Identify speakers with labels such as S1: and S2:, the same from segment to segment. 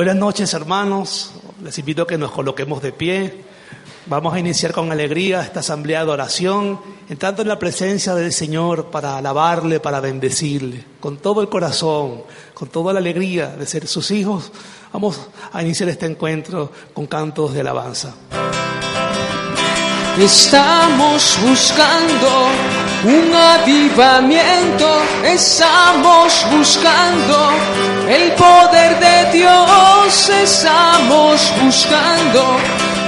S1: Buenas noches, hermanos. Les invito a que nos coloquemos de pie. Vamos a iniciar con alegría esta asamblea de oración, entrando en la presencia del Señor para alabarle, para bendecirle, con todo el corazón, con toda la alegría de ser sus hijos. Vamos a iniciar este encuentro con cantos de alabanza.
S2: Estamos buscando un avivamiento, estamos buscando el poder de Dios estamos buscando,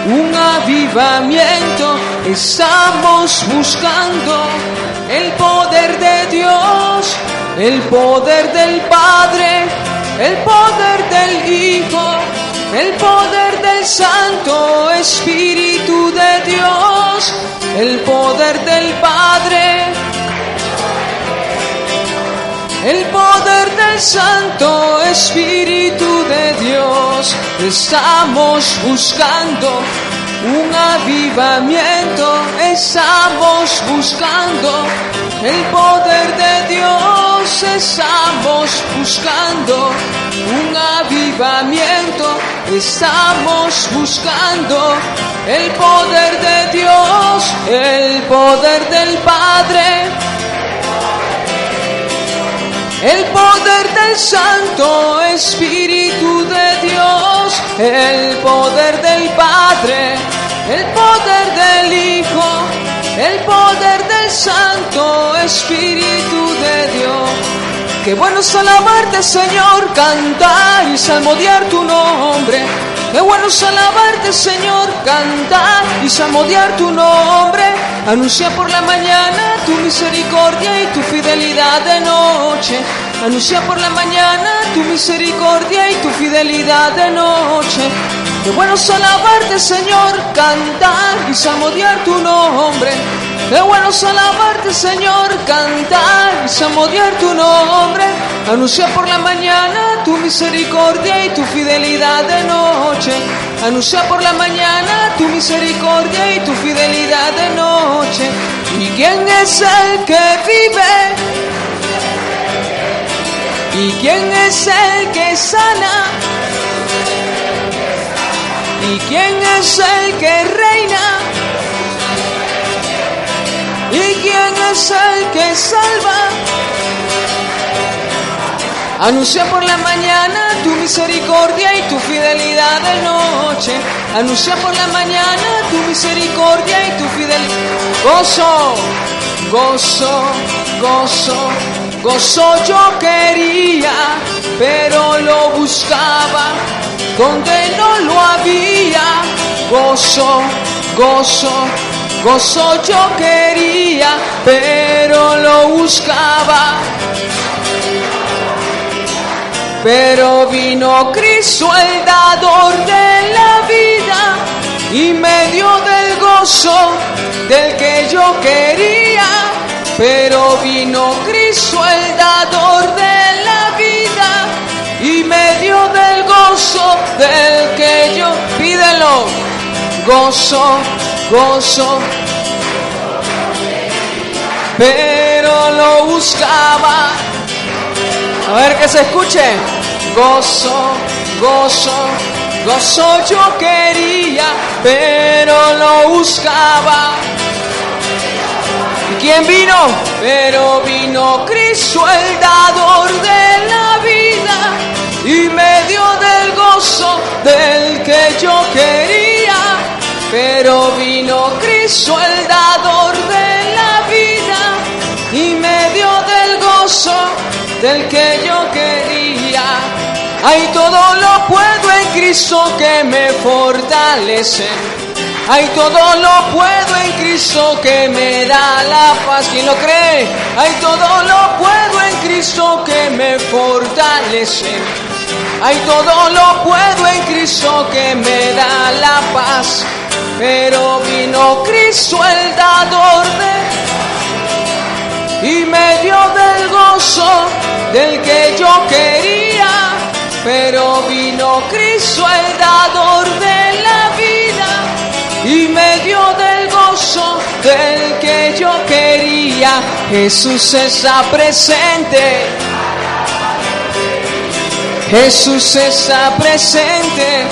S2: un avivamiento estamos buscando. El poder de Dios, el poder del Padre, el poder del Hijo, el poder del Santo Espíritu de Dios, el poder del Padre el poder del Santo Espíritu de Dios. Estamos buscando un avivamiento. Estamos buscando el poder de Dios. Estamos buscando un avivamiento. Estamos buscando el poder de Dios, el poder del Padre el poder del Santo Espíritu de Dios, el poder del Padre, el poder del Hijo, el poder del Santo Espíritu de Dios. Qué bueno es alabarte, Señor, cantar y salmodiar tu nombre. Qué bueno es alabarte, Señor, cantar y salmodiar tu nombre. Anuncia por la mañana tu misericordia y tu fidelidad de noche. Anuncia por la mañana tu misericordia y tu fidelidad de noche. Qué bueno es alabarte, Señor, cantar y samodiar tu nombre. Qué bueno es alabarte, Señor, cantar y samodiar tu nombre. Anuncia por la mañana tu misericordia y tu fidelidad de noche. Anuncia por la mañana tu misericordia y tu fidelidad de noche. ¿Y quién es el que vive? ¿Y quién es el que sana? quién es el que reina y quién es el que salva. Anuncia por la mañana tu misericordia y tu fidelidad de noche. Anuncia por la mañana tu misericordia y tu fidelidad. Gozo, gozo, gozo Gozo yo quería, pero lo buscaba donde no lo había. Gozo, gozo, gozo yo quería, pero lo buscaba. Pero vino Cristo el dador de la vida y me dio del gozo del que yo quería pero vino Cristo el dador de la vida y me dio del gozo del que yo pídelo. Gozo, gozo. Pero lo buscaba. A ver que se escuche. Gozo, gozo, gozo yo quería, pero lo buscaba ¿Quién vino? Pero vino Cristo, el dador de la vida, y me dio del gozo del que yo quería. Pero vino Cristo, el dador de la vida, y me dio del gozo del que yo quería. Hay todo lo puedo en Cristo que me fortalece hay todo lo puedo en Cristo que me da la paz. ¿Quién lo cree? Hay todo lo puedo en Cristo que me fortalece. Hay todo lo puedo en Cristo que me da la paz. Pero vino Cristo el dador de y me dio del gozo del que yo quería. Pero vino Cristo el dador de medio del gozo del que yo quería, Jesús está presente. Jesús está presente.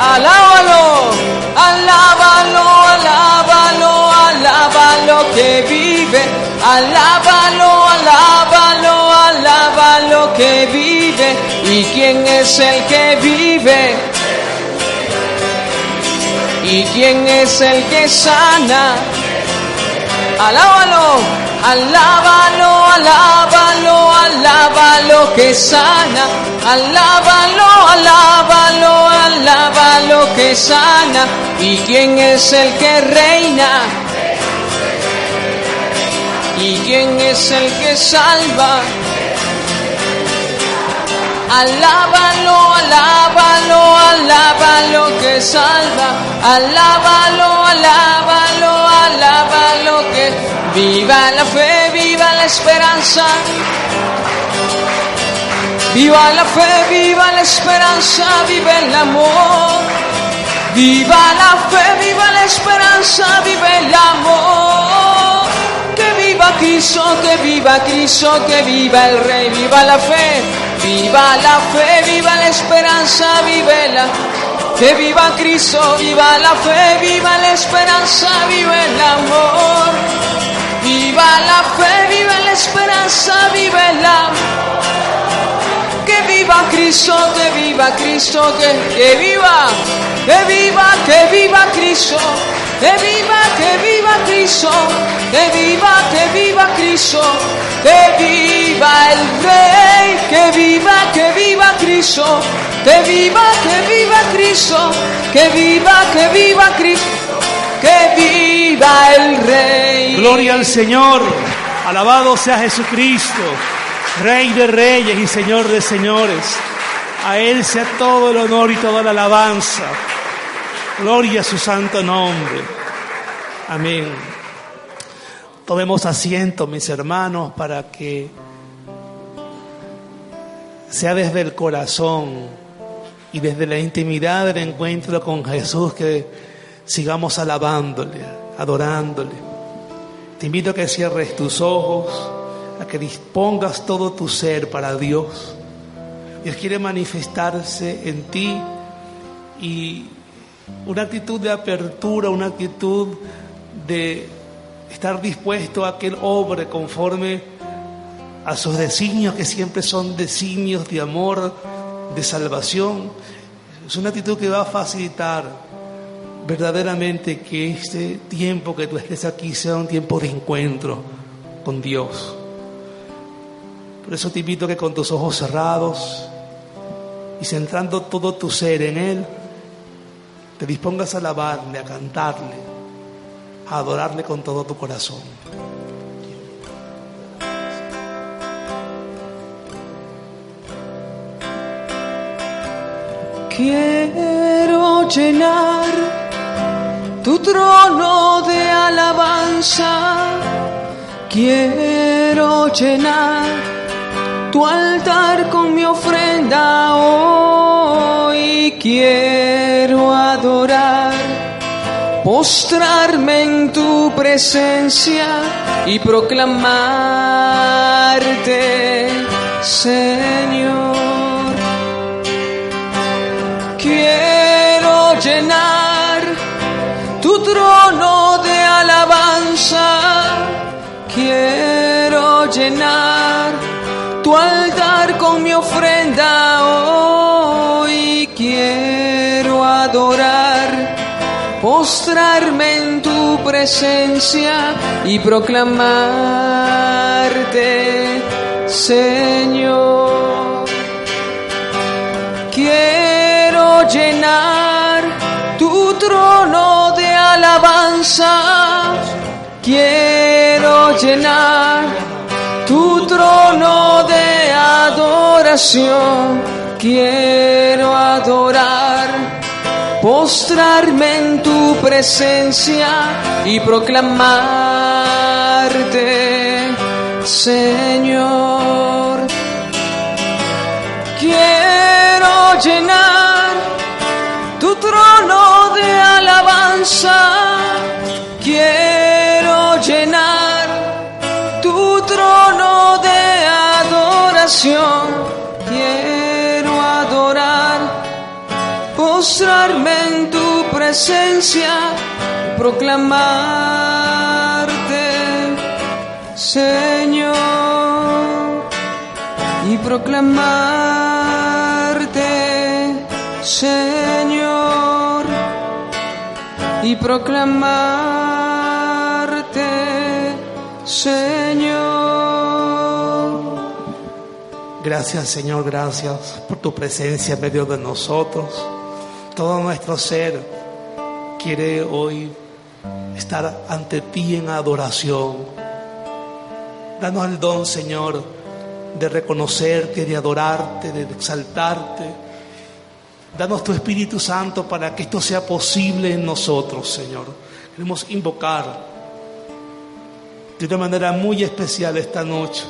S2: Alábalo, alábalo, alábalo, alábalo que vive. Alábalo, alábalo, alábalo que vive. ¿Y quién es el que vive? ¿Y quién es el que sana? Alábalo, alábalo, alábalo, alábalo que sana. Alábalo, alábalo, alábalo que sana. ¿Y quién es el que reina? ¿Y quién es el que salva? Alábalo, alábalo, alábalo que salva. Alábalo, alábalo, alábalo que viva la fe, viva la esperanza. Viva la fe, viva la esperanza, vive el amor. Viva la fe, viva la esperanza, vive el amor. Que viva Cristo, que viva Cristo, que viva el Rey, viva la fe. Viva la fe, viva la esperanza, la. Que viva Cristo, viva la fe, viva la esperanza, vive el amor. Viva la fe, viva la esperanza, vive el amor. Cristo, que viva Cristo, que, que viva, que viva, que viva Cristo, que viva, que viva Cristo, que viva, que viva Cristo, que viva el Rey, que viva, que viva Cristo, que viva, que viva Cristo, que viva, que viva Cristo, que viva el Rey.
S1: Gloria al Señor, alabado sea Jesucristo. Rey de reyes y Señor de señores. A Él sea todo el honor y toda la alabanza. Gloria a su santo nombre. Amén. Tomemos asiento, mis hermanos, para que sea desde el corazón y desde la intimidad del encuentro con Jesús que sigamos alabándole, adorándole. Te invito a que cierres tus ojos a que dispongas todo tu ser para Dios. Dios quiere manifestarse en ti y una actitud de apertura, una actitud de estar dispuesto a que el obre conforme a sus designios, que siempre son designios de amor, de salvación. Es una actitud que va a facilitar verdaderamente que este tiempo que tú estés aquí sea un tiempo de encuentro con Dios. Por eso te invito que con tus ojos cerrados y centrando todo tu ser en Él, te dispongas a alabarle, a cantarle, a adorarle con todo tu corazón.
S2: Quiero llenar tu trono de alabanza. Quiero llenar tu altar con mi ofrenda hoy quiero adorar, postrarme en tu presencia y proclamarte, Señor. Quiero llenar tu trono de alabanza, quiero llenar altar con mi ofrenda hoy quiero adorar, postrarme en tu presencia y proclamarte, Señor. Quiero llenar tu trono de alabanza, quiero llenar tu trono quiero adorar, postrarme en tu presencia y proclamarte, Señor. Quiero llenar tu trono de alabanza. Quiero llenar tu trono de adoración. en tu presencia, proclamarte, Señor, y proclamarte, Señor, y proclamarte, Señor.
S1: Gracias, Señor, gracias por tu presencia en medio de nosotros. Todo nuestro ser quiere hoy estar ante ti en adoración. Danos el don, Señor, de reconocerte, de adorarte, de exaltarte. Danos tu Espíritu Santo para que esto sea posible en nosotros, Señor. Queremos invocar de una manera muy especial esta noche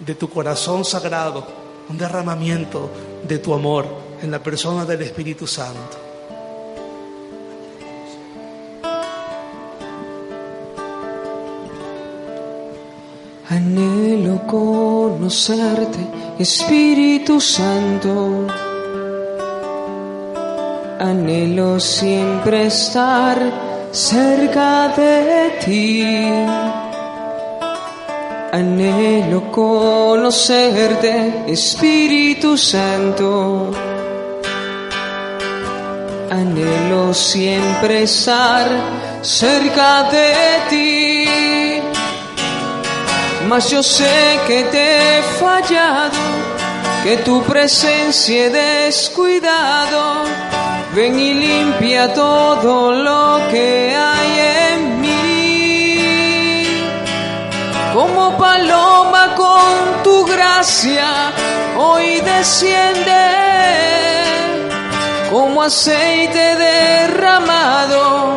S1: de tu corazón sagrado, un derramamiento de tu amor en la persona del Espíritu Santo.
S2: Anhelo conocerte, Espíritu Santo. Anhelo siempre estar cerca de ti. Anhelo conocerte, Espíritu Santo anhelo siempre estar cerca de ti. Mas yo sé que te he fallado, que tu presencia he descuidado. Ven y limpia todo lo que hay en mí. Como paloma con tu gracia, hoy desciende como aceite derramado,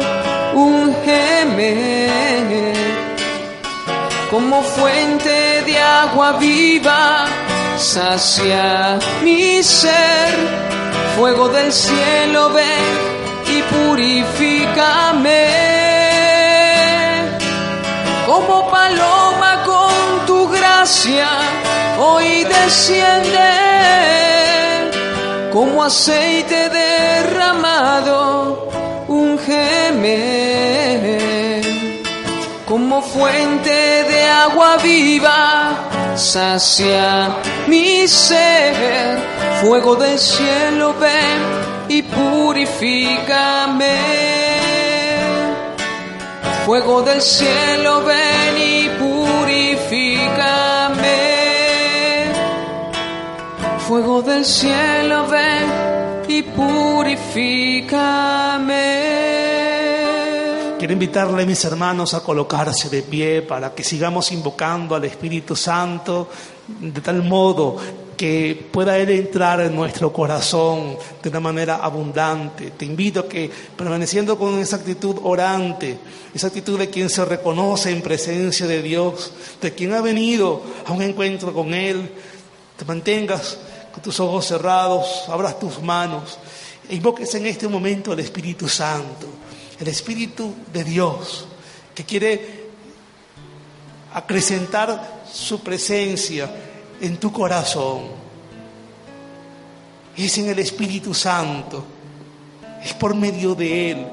S2: un ungeme, como fuente de agua viva, sacia mi ser, fuego del cielo ven y purifícame, como paloma con tu gracia, hoy desciende como aceite derramado, un gemel. como fuente de agua viva, sacia mi ser, fuego del cielo ven y purifícame. Fuego del cielo ven y purifícame fuego del cielo, ven y purifícame.
S1: Quiero invitarle, a mis hermanos, a colocarse de pie para que sigamos invocando al Espíritu Santo de tal modo que pueda Él entrar en nuestro corazón de una manera abundante. Te invito a que, permaneciendo con esa actitud orante, esa actitud de quien se reconoce en presencia de Dios, de quien ha venido a un encuentro con Él, te mantengas tus ojos cerrados, abras tus manos, e invoques en este momento al Espíritu Santo, el Espíritu de Dios, que quiere acrecentar su presencia en tu corazón. Es en el Espíritu Santo, es por medio de Él,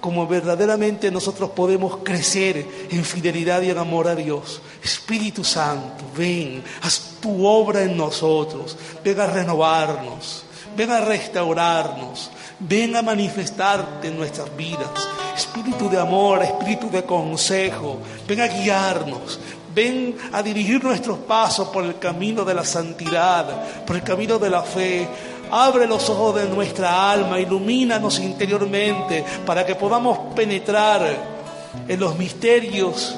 S1: como verdaderamente nosotros podemos crecer en fidelidad y en amor a Dios. Espíritu Santo, ven, haz tu obra en nosotros, ven a renovarnos, ven a restaurarnos, ven a manifestarte en nuestras vidas. Espíritu de amor, espíritu de consejo, ven a guiarnos, ven a dirigir nuestros pasos por el camino de la santidad, por el camino de la fe. Abre los ojos de nuestra alma, ilumínanos interiormente para que podamos penetrar en los misterios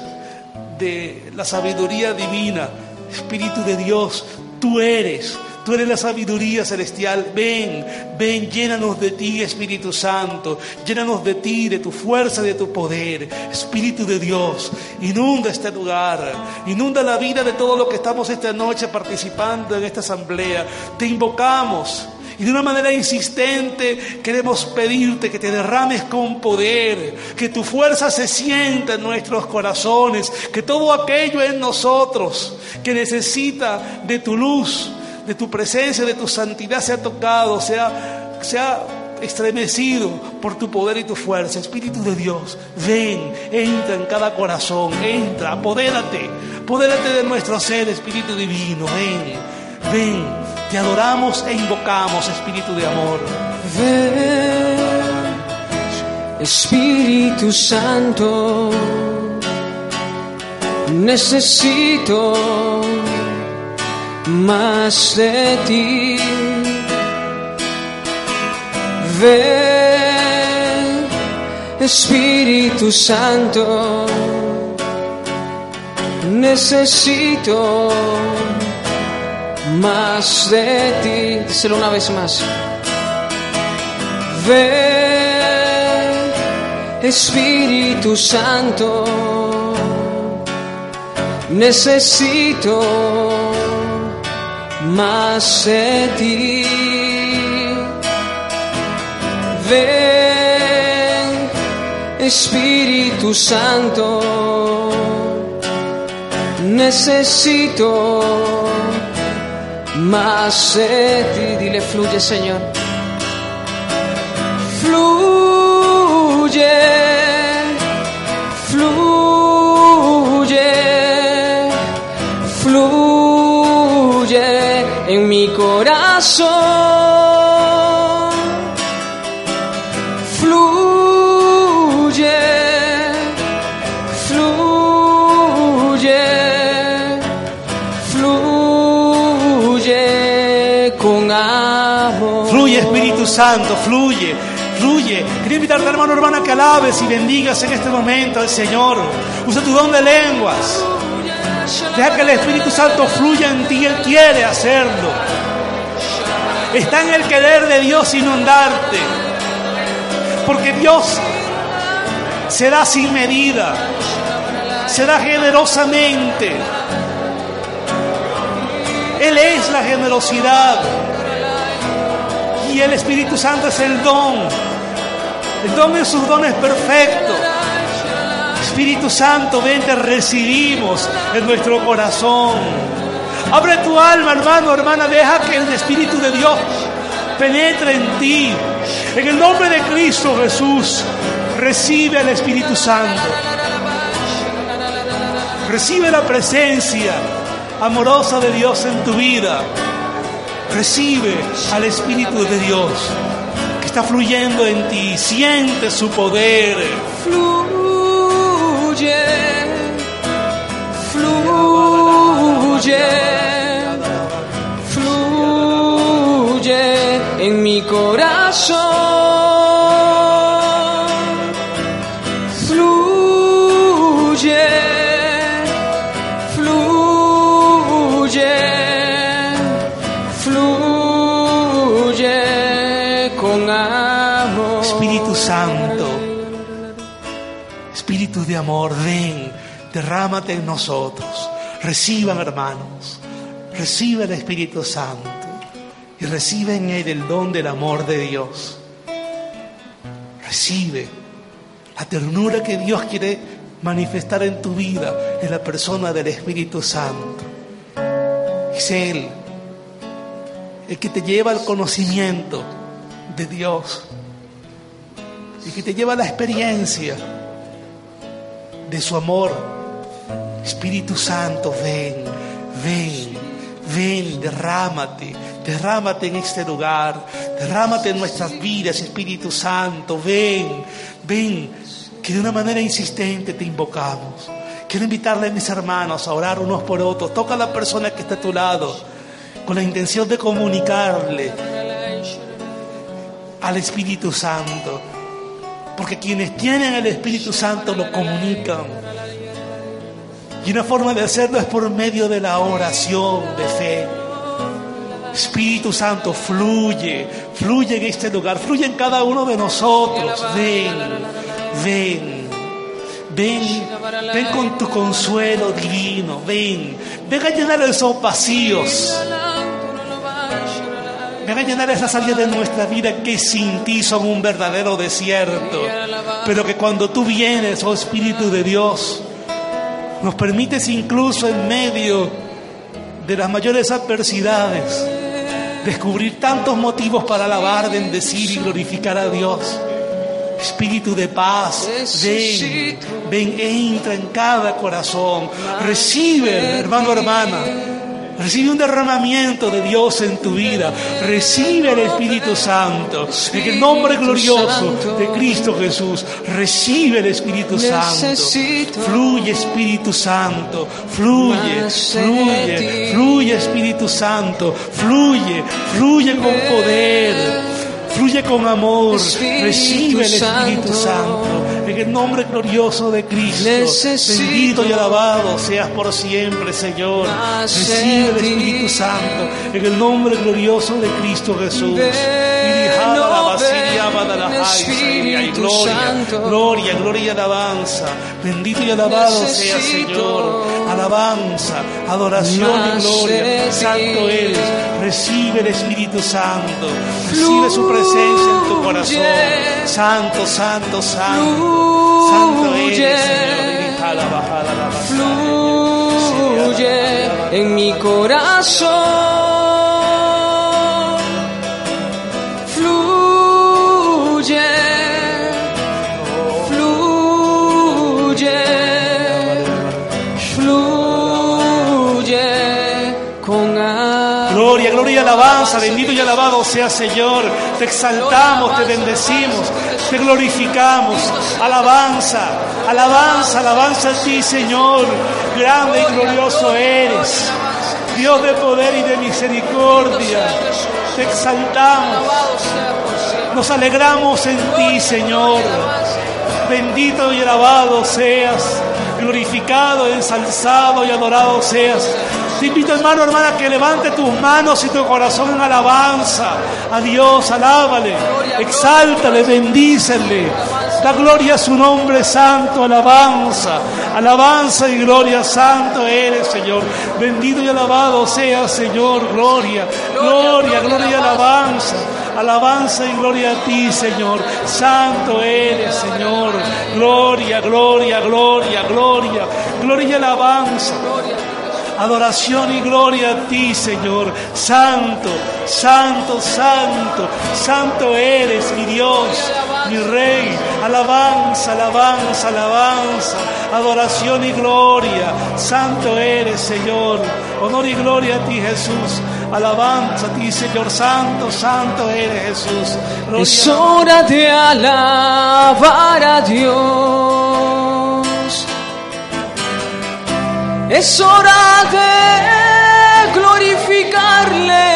S1: de la sabiduría divina. Espíritu de Dios, tú eres, tú eres la sabiduría celestial. Ven, ven, llénanos de ti, Espíritu Santo. Llénanos de ti, de tu fuerza, de tu poder. Espíritu de Dios, inunda este lugar. Inunda la vida de todos los que estamos esta noche participando en esta asamblea. Te invocamos. Y de una manera insistente queremos pedirte que te derrames con poder, que tu fuerza se sienta en nuestros corazones, que todo aquello en nosotros que necesita de tu luz, de tu presencia, de tu santidad sea tocado, sea, sea estremecido por tu poder y tu fuerza. Espíritu de Dios, ven, entra en cada corazón, entra, apodérate, apodérate de nuestro ser, Espíritu Divino, ven, ven. Te adoramos e invocamos, Espíritu de amor.
S2: Ven, Espíritu Santo, necesito más de ti. Ven, Espíritu Santo, necesito más de ti. Díselo una vez más. Ven, Espíritu Santo, necesito más de ti. Ven, Espíritu Santo, necesito más Dile, fluye, Señor. Fluye, fluye, fluye en mi corazón.
S1: Santo, fluye, fluye. Quería invitarte, hermano, hermana, que alabes y bendigas en este momento al Señor. Usa tu don de lenguas. Deja que el Espíritu Santo fluya en ti, Él quiere hacerlo. Está en el querer de Dios inundarte. Porque Dios se da sin medida, se da generosamente. Él es la generosidad y el Espíritu Santo es el don. El don de sus dones perfecto. Espíritu Santo, ven, te recibimos en nuestro corazón. Abre tu alma, hermano, hermana, deja que el Espíritu de Dios penetre en ti. En el nombre de Cristo Jesús, recibe al Espíritu Santo. Recibe la presencia amorosa de Dios en tu vida. Recibe al Espíritu de Dios que está fluyendo en ti. Siente su poder.
S2: Fluye, fluye, fluye en mi corazón.
S1: amor, ven, derrámate en nosotros. Reciban, hermanos, recibe el Espíritu Santo y recibe en Él el don del amor de Dios. Recibe la ternura que Dios quiere manifestar en tu vida en la persona del Espíritu Santo. Es Él el que te lleva al conocimiento de Dios, y que te lleva a la experiencia de su amor. Espíritu Santo, ven, ven, ven, derrámate, derrámate en este lugar, derrámate en nuestras vidas, Espíritu Santo, ven, ven, que de una manera insistente te invocamos. Quiero invitarle a mis hermanos a orar unos por otros. Toca a la persona que está a tu lado con la intención de comunicarle al Espíritu Santo porque quienes tienen el Espíritu Santo lo comunican. Y una forma de hacerlo es por medio de la oración de fe. Espíritu Santo fluye, fluye en este lugar, fluye en cada uno de nosotros. Ven, ven, ven, ven con tu consuelo divino, ven, ven a llenar esos vacíos van a llenar esas áreas de nuestra vida que sin ti son un verdadero desierto. Pero que cuando tú vienes, oh Espíritu de Dios, nos permites incluso en medio de las mayores adversidades descubrir tantos motivos para alabar, bendecir y glorificar a Dios. Espíritu de paz, ven, ven, entra en cada corazón. Recibe, hermano, hermana Recibe un derramamiento de Dios en tu vida. Recibe el Espíritu Santo. En el nombre glorioso de Cristo Jesús, recibe el Espíritu Santo. Fluye Espíritu Santo. Fluye, fluye, fluye Espíritu Santo. Fluye, fluye con poder. Fluye con amor. Recibe el Espíritu Santo. En el nombre glorioso de Cristo, bendito y alabado seas por siempre, Señor. Recibe el Espíritu Santo en el nombre glorioso de Cristo Jesús. Y la gloria, gloria, y alabanza. Bendito y alabado sea, Señor. Alabanza, adoración y gloria. Santo eres. Recibe el Espíritu Santo. Recibe su presencia en tu corazón. Santo, santo, santo. Santo eres, Señor.
S2: Fluye en mi corazón
S1: Bendito y alabado sea Señor. Te exaltamos, te bendecimos, te glorificamos. Alabanza, alabanza, alabanza a ti Señor. Grande y glorioso eres. Dios de poder y de misericordia. Te exaltamos. Nos alegramos en ti, Señor. Bendito y alabado seas. Glorificado, ensalzado y adorado seas te invito, hermano, hermana, que levante tus manos y tu corazón en alabanza. A Dios, alábale, exáltale, bendícele. Da gloria a su nombre santo, alabanza. Alabanza y gloria, santo eres, Señor. Bendito y alabado sea, Señor. Gloria, gloria, gloria y alabanza. Alabanza y gloria a ti, Señor. Santo eres, Señor. Gloria, gloria, gloria, gloria. Gloria y alabanza. Adoración y gloria a ti, Señor. Santo, santo, santo, santo eres mi Dios, mi Rey. Alabanza, alabanza, alabanza. Adoración y gloria. Santo eres, Señor. Honor y gloria a ti, Jesús. Alabanza a ti, Señor. Santo, santo eres, Jesús. es
S2: hora de alabar a Dios. Es hora de glorificarle.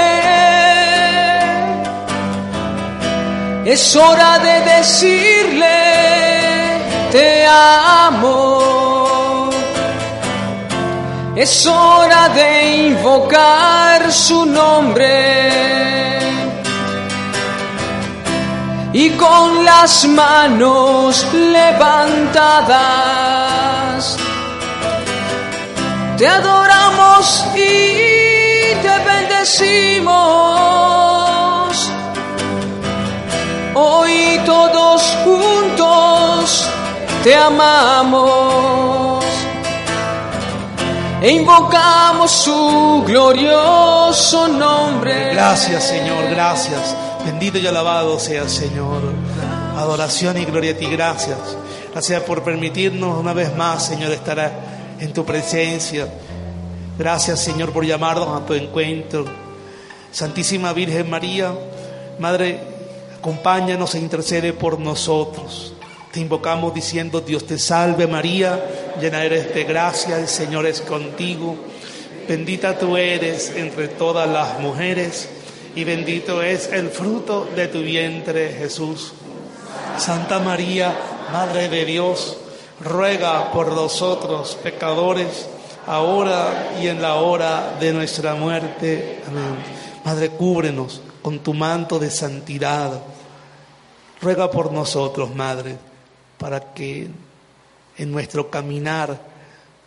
S2: Es hora de decirle, te amo. Es hora de invocar su nombre y con las manos levantadas te adoramos y te bendecimos. Hoy todos juntos te amamos e invocamos su glorioso nombre.
S1: Gracias Señor, gracias. Bendito y alabado sea Señor. Adoración y gloria a ti, gracias. Gracias por permitirnos una vez más, Señor, estar en tu presencia. Gracias Señor por llamarnos a tu encuentro. Santísima Virgen María, Madre, acompáñanos e intercede por nosotros. Te invocamos diciendo, Dios te salve María, llena eres de gracia, el Señor es contigo. Bendita tú eres entre todas las mujeres y bendito es el fruto de tu vientre Jesús. Santa María, Madre de Dios, ruega por nosotros pecadores, ahora y en la hora de nuestra muerte. Amén. Madre, cúbrenos con tu manto de santidad. Ruega por nosotros, Madre, para que en nuestro caminar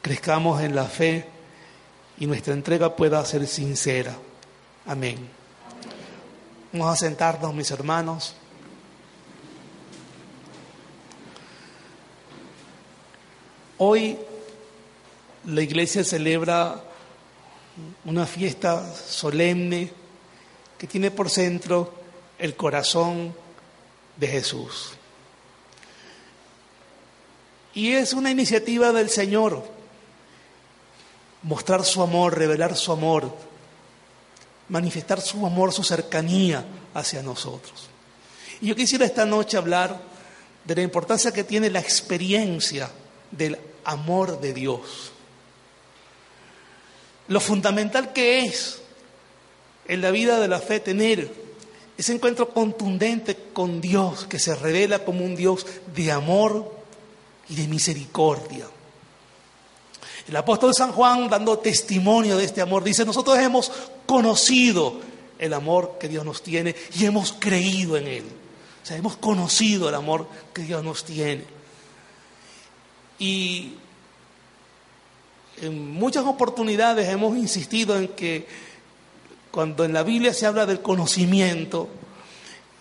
S1: crezcamos en la fe y nuestra entrega pueda ser sincera. Amén. Vamos a sentarnos, mis hermanos. Hoy la iglesia celebra una fiesta solemne que tiene por centro el corazón de Jesús. Y es una iniciativa del Señor, mostrar su amor, revelar su amor, manifestar su amor, su cercanía hacia nosotros. Y yo quisiera esta noche hablar de la importancia que tiene la experiencia del amor de Dios. Lo fundamental que es en la vida de la fe tener ese encuentro contundente con Dios que se revela como un Dios de amor y de misericordia. El apóstol San Juan, dando testimonio de este amor, dice, nosotros hemos conocido el amor que Dios nos tiene y hemos creído en Él. O sea, hemos conocido el amor que Dios nos tiene. Y en muchas oportunidades hemos insistido en que cuando en la Biblia se habla del conocimiento,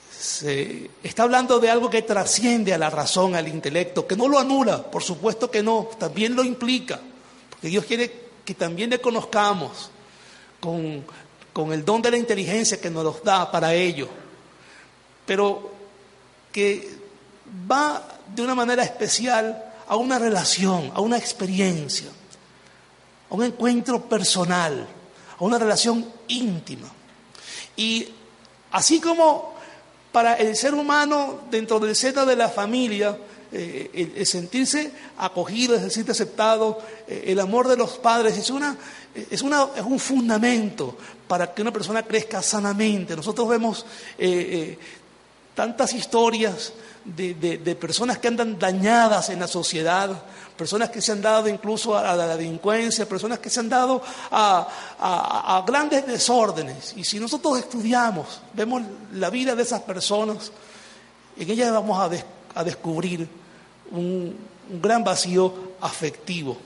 S1: se está hablando de algo que trasciende a la razón, al intelecto, que no lo anula, por supuesto que no, también lo implica, porque Dios quiere que también le conozcamos con, con el don de la inteligencia que nos los da para ello, pero que va de una manera especial a una relación, a una experiencia, a un encuentro personal, a una relación íntima. Y así como para el ser humano dentro del seno de la familia, eh, el, sentirse acogido, el sentirse aceptado, eh, el amor de los padres es, una, es, una, es un fundamento para que una persona crezca sanamente. Nosotros vemos eh, tantas historias de, personas que andan dañadas en la sociedad, personas que se han dado incluso a, la delincuencia, personas que se han dado a, grandes desórdenes. Y si nosotros estudiamos, vemos la vida de esas personas, en ellas vamos a, descubrir un, gran vacío afectivo.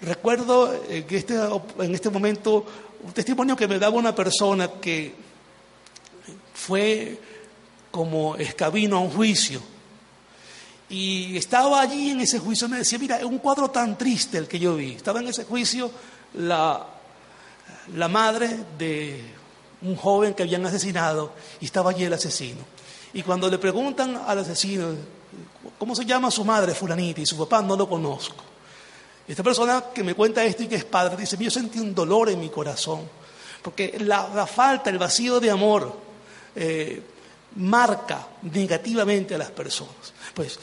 S1: Recuerdo que este, en este momento un testimonio que me daba una persona que fue como escabino a un juicio. Y estaba allí en ese juicio, me decía, mira, es un cuadro tan triste el que yo vi. Estaba en ese juicio la, la madre de un joven que habían asesinado y estaba allí el asesino. Y cuando le preguntan al asesino, ¿cómo se llama su madre, fulanita? Y su papá no lo conozco. Esta persona que me cuenta esto y que es padre, dice, yo sentí un dolor en mi corazón, porque la falta, el vacío de amor eh, marca negativamente a las personas. Pues,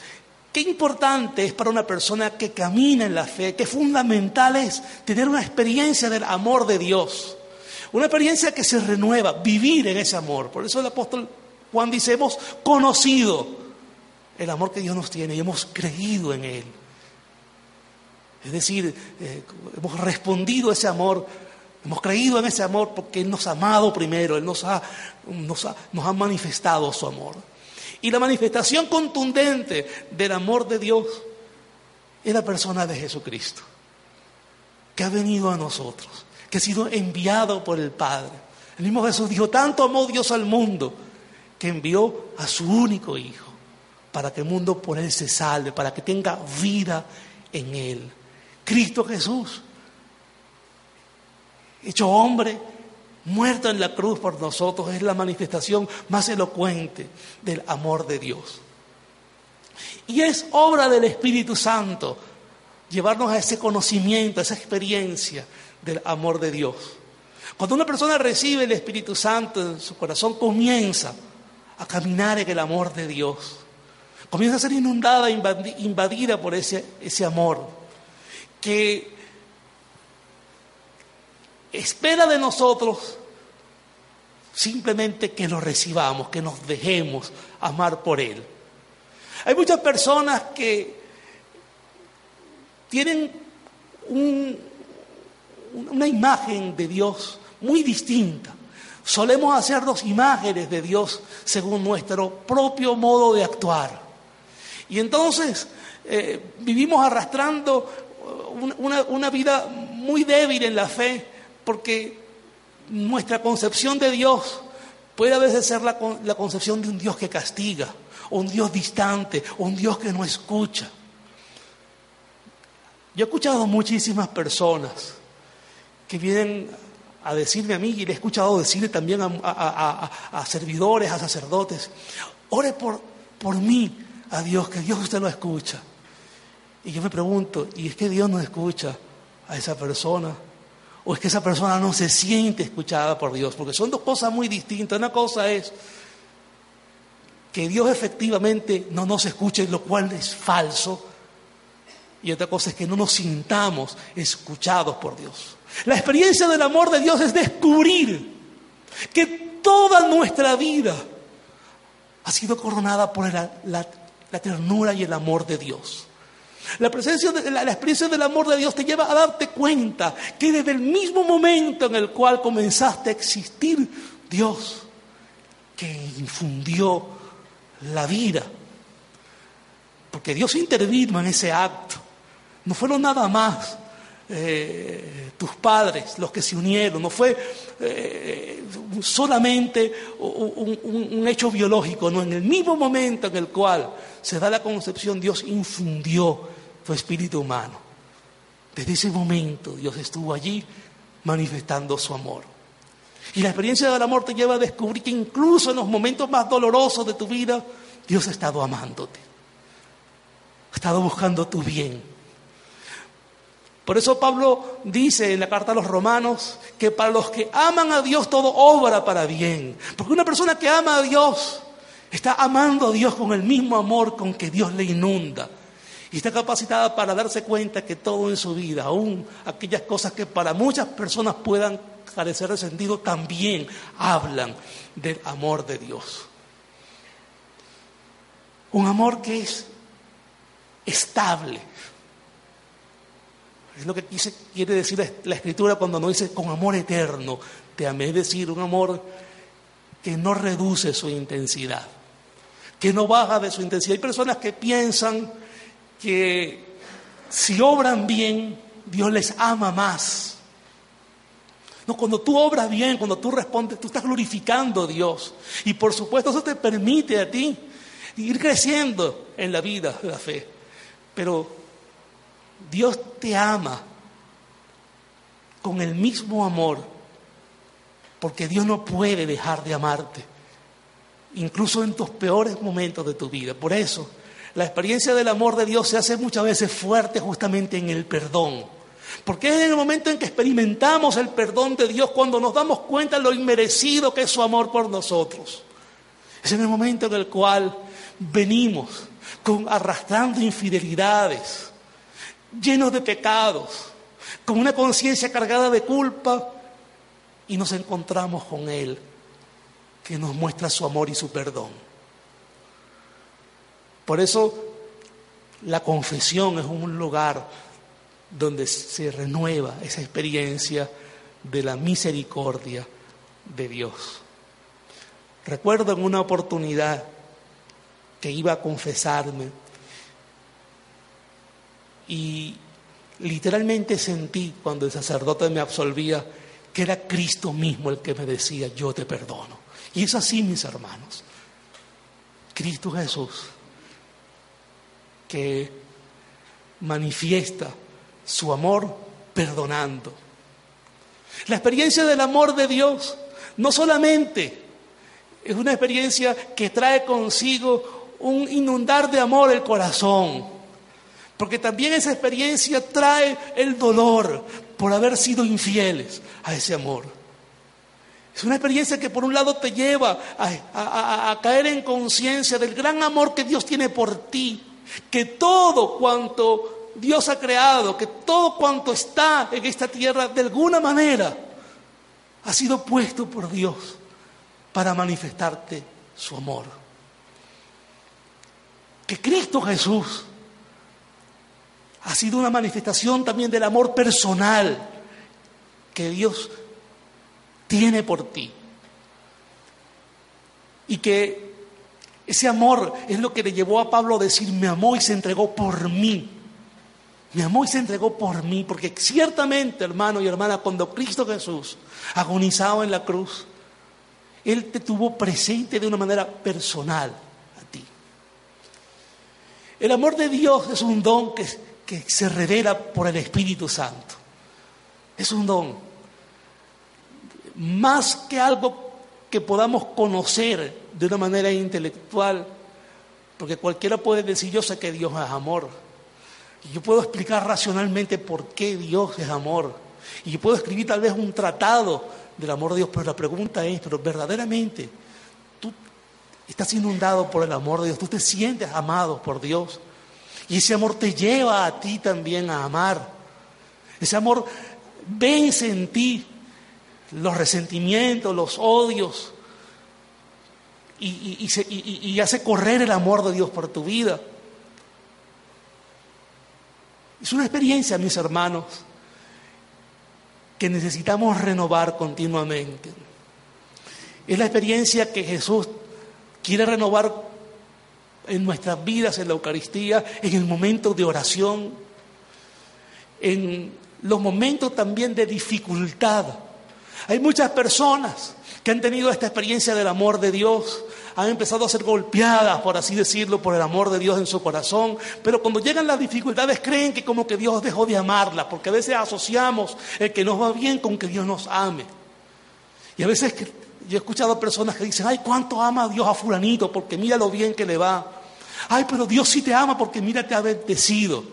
S1: qué importante es para una persona que camina en la fe, Que fundamental es tener una experiencia del amor de Dios, una experiencia que se renueva, vivir en ese amor. Por eso el apóstol Juan dice, hemos conocido el amor que Dios nos tiene y hemos creído en Él. Es decir, eh, hemos respondido a ese amor Hemos creído en ese amor porque Él nos ha amado primero, Él nos ha, nos ha, manifestado su amor. Y la manifestación contundente del amor de Dios es la persona de Jesucristo, que ha venido a nosotros, que ha sido enviado por el Padre. El mismo Jesús dijo, tanto amó Dios al mundo, que envió a su único Hijo, para que el mundo por Él se salve, para que tenga vida en Él. Cristo Jesús hecho hombre, muerto en la cruz por nosotros, es la manifestación más elocuente del amor de Dios. Y es obra del Espíritu Santo llevarnos a ese conocimiento, a esa experiencia del amor de Dios. Cuando una persona recibe el Espíritu Santo en su corazón, comienza a caminar en el amor de Dios. Comienza a ser inundada, invadida por ese, ese amor. Que espera de nosotros simplemente que lo recibamos, que nos dejemos amar por Él. Hay muchas personas que tienen una imagen de Dios muy distinta. Solemos hacernos imágenes de Dios según nuestro propio modo de actuar. Y entonces eh, vivimos arrastrando una, vida muy débil en la fe, porque nuestra concepción de Dios puede a veces ser la, concepción de un Dios que castiga, un Dios distante, un Dios que no escucha. Yo he escuchado muchísimas personas que vienen a decirme a mí, y le he escuchado decirle también a, servidores, a sacerdotes, ore por, por mí a Dios, que Dios usted lo escucha. Y yo me pregunto, ¿y es que Dios no escucha a esa persona? o es que esa persona no se siente escuchada por Dios, porque son dos cosas muy distintas. Una cosa es que Dios efectivamente no nos escuche, lo cual es falso, y otra cosa es que no nos sintamos escuchados por Dios. La experiencia del amor de Dios es descubrir que toda nuestra vida ha sido coronada por la, la ternura y el amor de Dios. La presencia, la, experiencia del amor de Dios te lleva a darte cuenta que desde el mismo momento en el cual comenzaste a existir, Dios que infundió la vida, porque Dios intervino en ese acto, no fueron nada más eh, tus padres los que se unieron, no fue eh, solamente un, un hecho biológico, no, en el mismo momento en el cual se da la concepción, Dios infundió tu espíritu humano. Desde ese momento Dios estuvo allí manifestando su amor. Y la experiencia del amor te lleva a descubrir que incluso en los momentos más dolorosos de tu vida, Dios ha estado amándote. Ha estado buscando tu bien. Por eso Pablo dice en la carta a los romanos que para los que aman a Dios todo obra para bien. Porque una persona que ama a Dios está amando a Dios con el mismo amor con que Dios le inunda y está capacitada para darse cuenta que todo en su vida, aún aquellas cosas que para muchas personas puedan carecer de sentido, también hablan del amor de Dios. Un amor que es estable. Es lo que quiere decir la escritura cuando nos dice con amor eterno. Te amé, es decir, un amor que no reduce su intensidad, que no baja de su intensidad. Hay personas que piensan que si obran bien, Dios les ama más. No, cuando tú obras bien, cuando tú respondes, tú estás glorificando a Dios. Y por supuesto eso te permite a ti ir creciendo en la vida de la fe. Pero Dios te ama con el mismo amor, porque Dios no puede dejar de amarte, incluso en tus peores momentos de tu vida. Por eso la experiencia del amor de Dios se hace muchas veces fuerte justamente en el perdón. Porque es en el momento en que experimentamos el perdón de Dios cuando nos damos cuenta de lo inmerecido que es su amor por nosotros. Es en el momento en el cual venimos con, arrastrando infidelidades, llenos de pecados, con una conciencia cargada de culpa y nos encontramos con Él que nos muestra su amor y su perdón. Por eso la confesión es un lugar donde se renueva esa experiencia de la misericordia de Dios. Recuerdo en una oportunidad que iba a confesarme y literalmente sentí cuando el sacerdote me absolvía que era Cristo mismo el que me decía, yo te perdono. Y es así, mis hermanos. Cristo Jesús que manifiesta su amor perdonando. La experiencia del amor de Dios no solamente es una experiencia que trae consigo un inundar de amor el corazón, porque también esa experiencia trae el dolor por haber sido infieles a ese amor. Es una experiencia que por un lado te lleva a, caer en conciencia del gran amor que Dios tiene por ti, que todo cuanto Dios ha creado, que todo cuanto está en esta tierra, de alguna manera, ha sido puesto por Dios para manifestarte su amor. Que Cristo Jesús ha sido una manifestación también del amor personal que Dios tiene por ti. Y que ese amor es lo que le llevó a Pablo a decir, me amó y se entregó por mí. Me amó y se entregó por mí, porque ciertamente, hermano y hermana, cuando Cristo Jesús agonizaba en la cruz, Él te tuvo presente de una manera personal a ti. El amor de Dios es un don que, que se revela por el Espíritu Santo. Es un don. Más que algo que podamos conocer de una manera intelectual, porque cualquiera puede decir yo sé que Dios es amor. Y yo puedo explicar racionalmente por qué Dios es amor. Y yo puedo escribir tal vez un tratado del amor de Dios, pero la pregunta es, pero verdaderamente, tú estás inundado por el amor de Dios, tú te sientes amado por Dios. Y ese amor te lleva a ti también a amar. Ese amor vence en ti los resentimientos, los odios, y, hace correr el amor de Dios por tu vida. Es una experiencia, mis hermanos, que necesitamos renovar continuamente. Es la experiencia que Jesús quiere renovar en nuestras vidas, en la Eucaristía, en el momento de oración, en los momentos también de dificultad. Hay muchas personas han tenido esta experiencia del amor de Dios, han empezado a ser golpeadas, por así decirlo, por el amor de Dios en su corazón, pero cuando llegan las dificultades creen que como que Dios dejó de amarlas, porque a veces asociamos el que nos va bien con que Dios nos ame. Y a veces yo he escuchado personas que dicen, ay, cuánto ama Dios a fulanito, porque mira lo bien que le va. Ay, pero Dios sí te ama porque mira, te ha bendecido.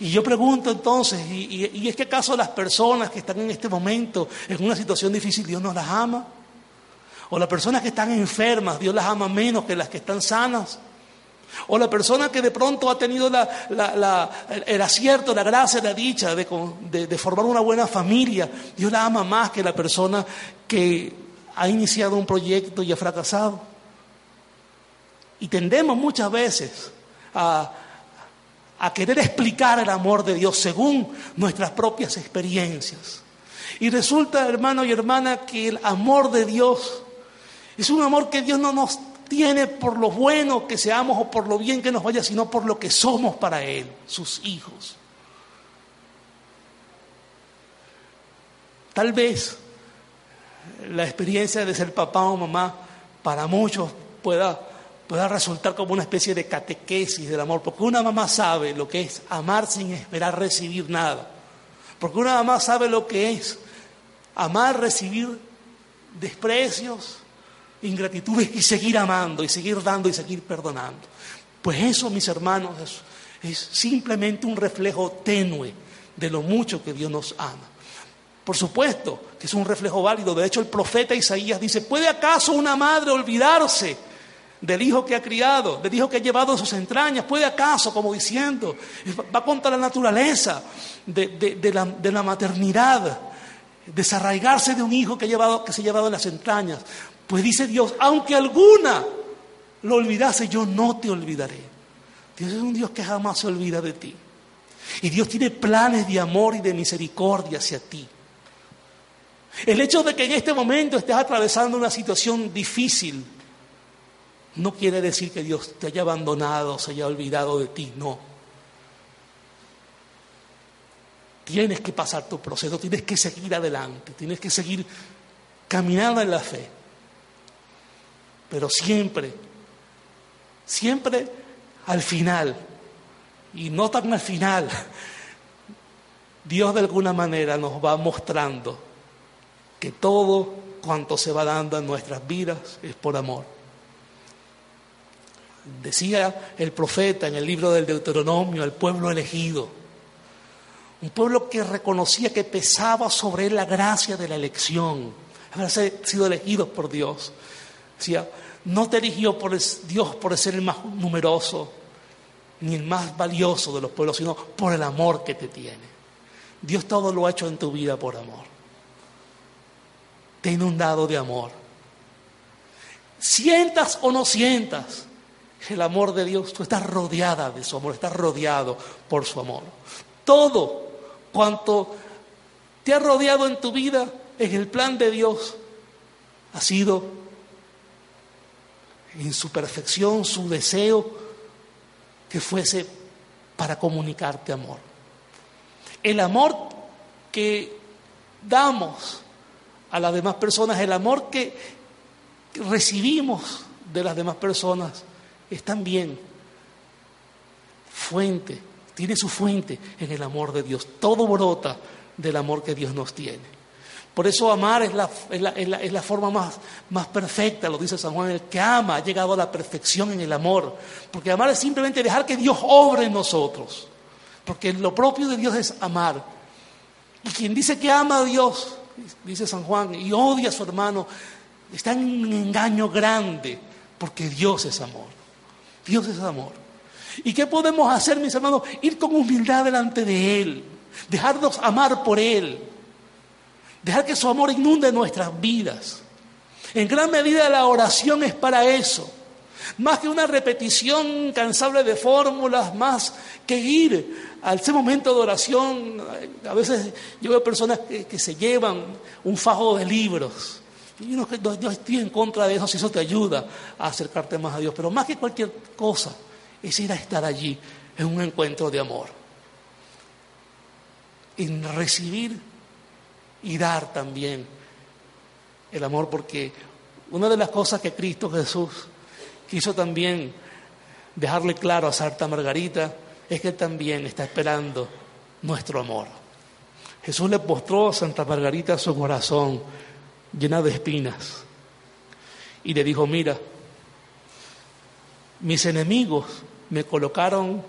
S1: Y yo pregunto entonces, y es que acaso las personas que están en este momento en una situación difícil, Dios no las ama? O las personas que están enfermas, Dios las ama menos que las que están sanas. O la persona que de pronto ha tenido el acierto, la gracia, la dicha de, formar una buena familia, Dios la ama más que la persona que ha iniciado un proyecto y ha fracasado. Y tendemos muchas veces a querer explicar el amor de Dios según nuestras propias experiencias. Y resulta, hermano y hermana, que el amor de Dios es un amor que Dios no nos tiene por lo bueno que seamos o por lo bien que nos vaya, sino por lo que somos para Él, sus hijos. Tal vez la experiencia de ser papá o mamá para muchos pueda, resultar como una especie de catequesis del amor, porque una mamá sabe lo que es amar sin esperar recibir nada, porque una mamá sabe lo que es amar, recibir desprecios, ingratitudes y seguir amando y seguir dando y seguir perdonando. Pues eso, mis hermanos, es, simplemente un reflejo tenue de lo mucho que Dios nos ama. Por supuesto que es un reflejo válido. De hecho, el profeta Isaías dice, ¿puede acaso una madre olvidarse del hijo que ha criado, del hijo que ha llevado en sus entrañas? ¿Puede acaso, como diciendo, va contra la naturaleza de, la, maternidad? desarraigarse de un hijo que, ha llevado, que se ha llevado en las entrañas. Pues dice Dios, aunque alguna lo olvidase, yo no te olvidaré. Dios es un Dios que jamás se olvida de ti. Y Dios tiene planes de amor y de misericordia hacia ti. El hecho de que en este momento estés atravesando una situación difícil no quiere decir que Dios te haya abandonado, se haya olvidado de ti, no. Tienes que pasar tu proceso, tienes que seguir adelante, tienes que seguir caminando en la fe pero siempre, siempre al final, y no tan al final, Dios de alguna manera nos va mostrando que todo cuanto se va dando en nuestras vidas es por amor. Decía el profeta en el libro del Deuteronomio, el pueblo elegido, un pueblo que reconocía que pesaba sobre él la gracia de la elección, haber sido elegidos por Dios. Decía, no te eligió por Dios por ser el más numeroso ni el más valioso de los pueblos, sino por el amor que te tiene. Dios todo lo ha hecho en tu vida por amor. Te ha inundado de amor. Sientas o no sientas el amor de Dios, tú estás rodeada de su amor, estás rodeado por su amor. Todo cuanto te ha rodeado en tu vida en el plan de Dios ha sido en su perfección, su deseo, que fuese para comunicarte amor. El amor que damos a las demás personas, el amor que recibimos de las demás personas, es también fuente, tiene su fuente en el amor de Dios. Todo brota del amor que Dios nos tiene. Por eso amar es la, forma más, más, perfecta, lo dice San Juan, el que ama ha llegado a la perfección en el amor, porque amar es simplemente dejar que Dios obre en nosotros, porque lo propio de Dios es amar. Y quien dice que ama a Dios, dice San Juan, y odia a su hermano, está en un engaño grande, porque Dios es amor, Dios es amor. ¿Y qué podemos hacer, mis hermanos? Ir con humildad delante de Él, dejarnos amar por Él Dejar que su amor inunde nuestras vidas. En gran medida la oración es para eso. Más que una repetición cansable de fórmulas, más que ir a ese momento de oración. A veces yo veo personas que, se llevan un fajo de libros. Y yo, yo estoy en contra de eso, si eso te ayuda a acercarte más a Dios. Pero más que cualquier cosa, es ir a estar allí en un encuentro de amor. En recibir y dar también el amor, porque una de las cosas que Cristo Jesús quiso también dejarle claro a Santa Margarita es que también está esperando nuestro amor. Jesús le postró a Santa Margarita su corazón llena de espinas y le dijo, mira, mis enemigos me colocaron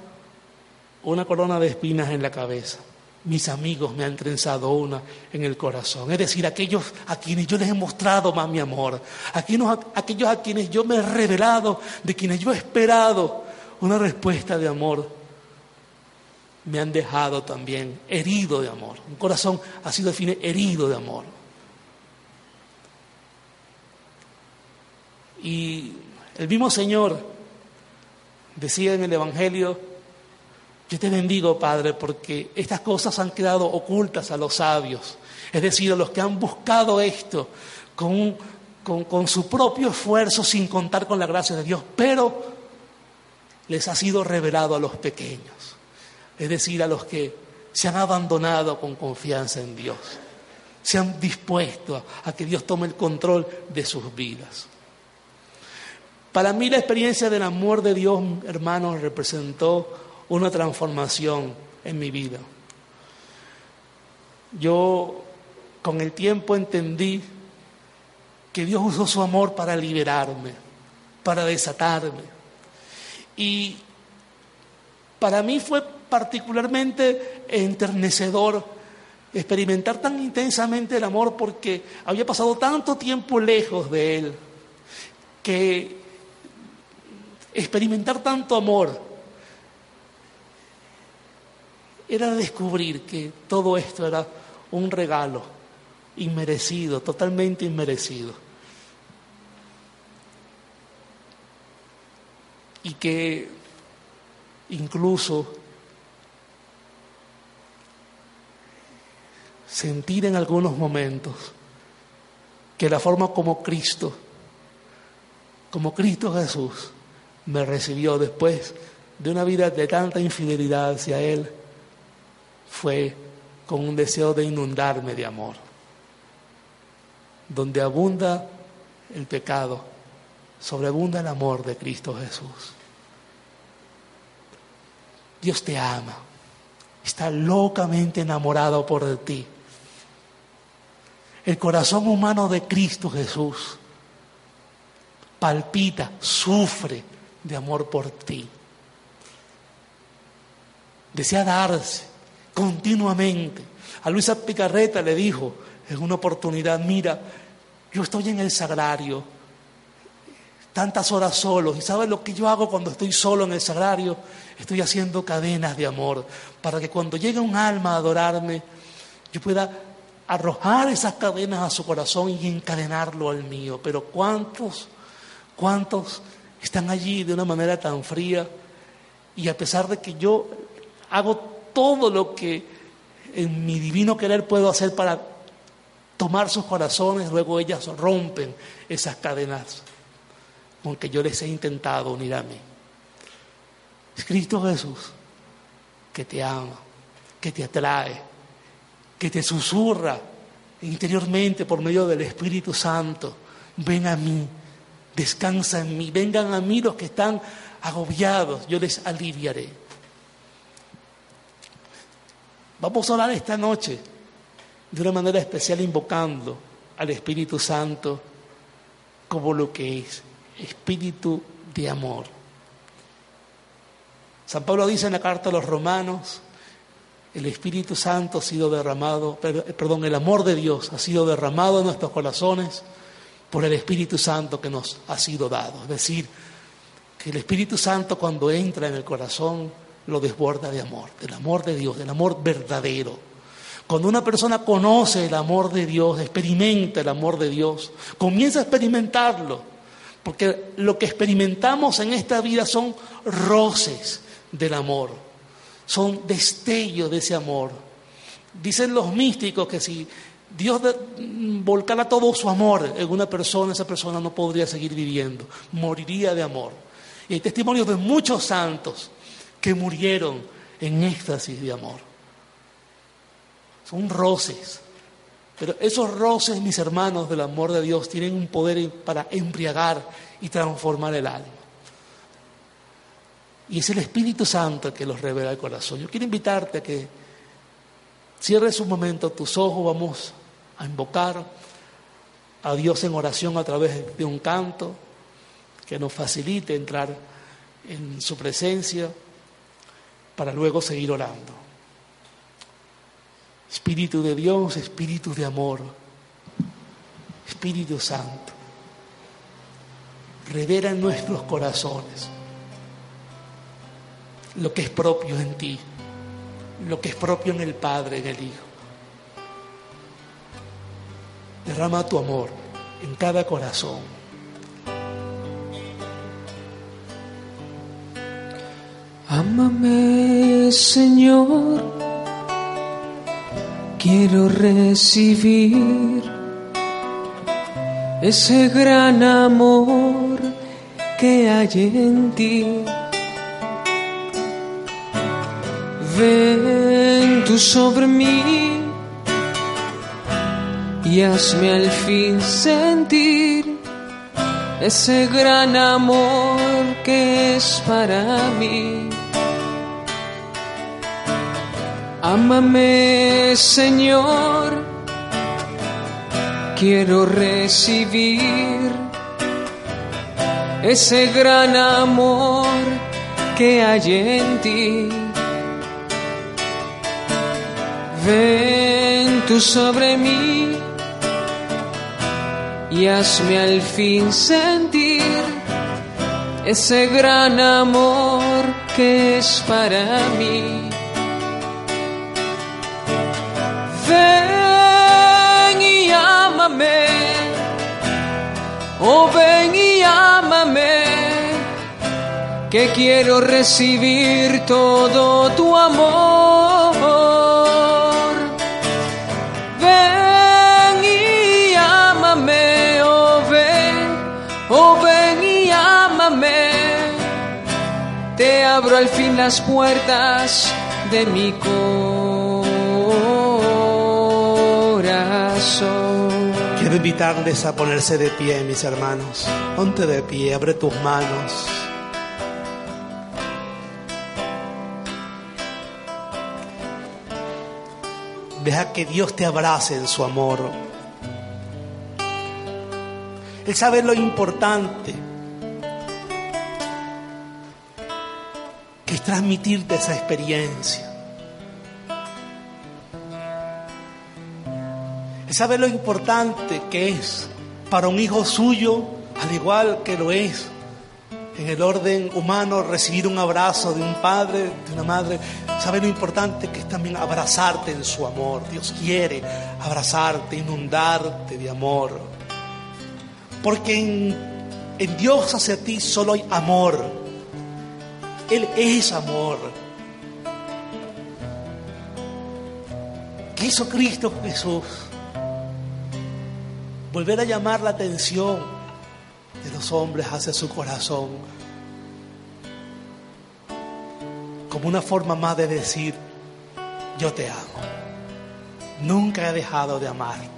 S1: una corona de espinas en la cabeza mis amigos me han trenzado una en el corazón. Es decir, aquellos a quienes yo les he mostrado más mi amor, aquellos, a quienes yo me he revelado, de quienes yo he esperado una respuesta de amor, me han dejado también herido de amor. Un corazón así lo define herido de amor. Y el mismo Señor decía en el Evangelio, yo te bendigo, Padre, porque estas cosas han quedado ocultas a los sabios, es decir, a los que han buscado esto con, con, con su propio esfuerzo sin contar con la gracia de Dios, pero les ha sido revelado a los pequeños, es decir, a los que se han abandonado con confianza en Dios, se han dispuesto a, que Dios tome el control de sus vidas. Para mí la experiencia del amor de Dios, hermanos, representó una transformación en mi vida. Yo con el tiempo entendí que Dios usó su amor para liberarme, para desatarme. Y para mí fue particularmente enternecedor experimentar tan intensamente el amor porque había pasado tanto tiempo lejos de Él, que experimentar tanto amor era descubrir que todo esto era un regalo inmerecido, totalmente inmerecido. Y que incluso sentir en algunos momentos que la forma como Cristo, como Cristo Jesús, me recibió después de una vida de tanta infidelidad hacia Él, fue con un deseo de inundarme de amor. Donde abunda el pecado, sobreabunda el amor de Cristo Jesús. Dios te ama, está locamente enamorado por ti. El corazón humano de Cristo Jesús palpita, sufre de amor por ti. Desea darse, continuamente. A Luisa Picarreta le dijo en una oportunidad, mira, yo estoy en el sagrario, tantas horas solo, y ¿sabes lo que yo hago cuando estoy solo en el sagrario? Estoy haciendo cadenas de amor, para que cuando llegue un alma a adorarme, yo pueda arrojar esas cadenas a su corazón y encadenarlo al mío. Pero ¿cuántos, cuántos están allí de una manera tan fría? Y a pesar de que yo hago todo lo que en mi divino querer puedo hacer para tomar sus corazones, luego ellas rompen esas cadenas con que yo les he intentado unir a mí. Es Cristo Jesús que te ama, que te atrae, que te susurra interiormente por medio del Espíritu Santo, ven a mí, descansa en mí, vengan a mí los que están agobiados, yo les aliviaré. Vamos a orar esta noche de una manera especial invocando al Espíritu Santo como lo que es, espíritu de amor. San Pablo dice en la carta a los romanos, el Espíritu Santo ha sido derramado, perdón, el amor de Dios ha sido derramado en nuestros corazones por el Espíritu Santo que nos ha sido dado. Es decir, que el Espíritu Santo cuando entra en el corazón, lo desborda de amor, del amor de Dios, del amor verdadero. Cuando una persona conoce el amor de Dios, experimenta el amor de Dios, comienza a experimentarlo, porque lo que experimentamos en esta vida son roces del amor, son destellos de ese amor. Dicen los místicos que si Dios mm, volcara todo su amor en una persona, esa persona no podría seguir viviendo, moriría de amor. Y hay testimonios de muchos santos que murieron en éxtasis de amor. Son roces. Pero esos roces, mis hermanos, del amor de Dios, tienen un poder para embriagar y transformar el alma. Y es el Espíritu Santo que los revela el corazón. Yo quiero invitarte a que cierres un momento tus ojos, vamos a invocar a Dios en oración a través de un canto que nos facilite entrar en su presencia para luego seguir orando. Espíritu de Dios, Espíritu de amor, Espíritu Santo, revela en nuestros corazones lo que es propio en ti, lo que es propio en el Padre, en el Hijo. Derrama tu amor en cada corazón
S2: Llámame, Señor, quiero recibir ese gran amor que hay en ti. Ven tú sobre mí y hazme al fin sentir ese gran amor que es para mí. Ámame, Señor, quiero recibir ese gran amor que hay en ti. Ven tú sobre mí y hazme al fin sentir ese gran amor que es para mí. ven y ámame, oh ven y ámame, que quiero recibir todo tu amor. Ven y ámame, oh ven, oh ven y ámame, te abro al fin las puertas de mi corazón.
S1: Quiero invitarles a ponerse de pie, mis hermanos. Ponte de pie, abre tus manos. Deja que Dios te abrace en su amor. Él sabe lo importante que es transmitirte esa experiencia. sabe lo importante que es para un hijo suyo, al igual que lo es en el orden humano recibir un abrazo de un padre, de una madre. Sabe lo importante que es también abrazarte en su amor. Dios quiere abrazarte, inundarte de amor. Porque en, en Dios hacia ti solo hay amor. Él es amor. ¿Qué hizo Cristo Jesús? volver a llamar la atención de los hombres hacia su corazón, como una forma más de decir, yo te amo, nunca he dejado de amarte,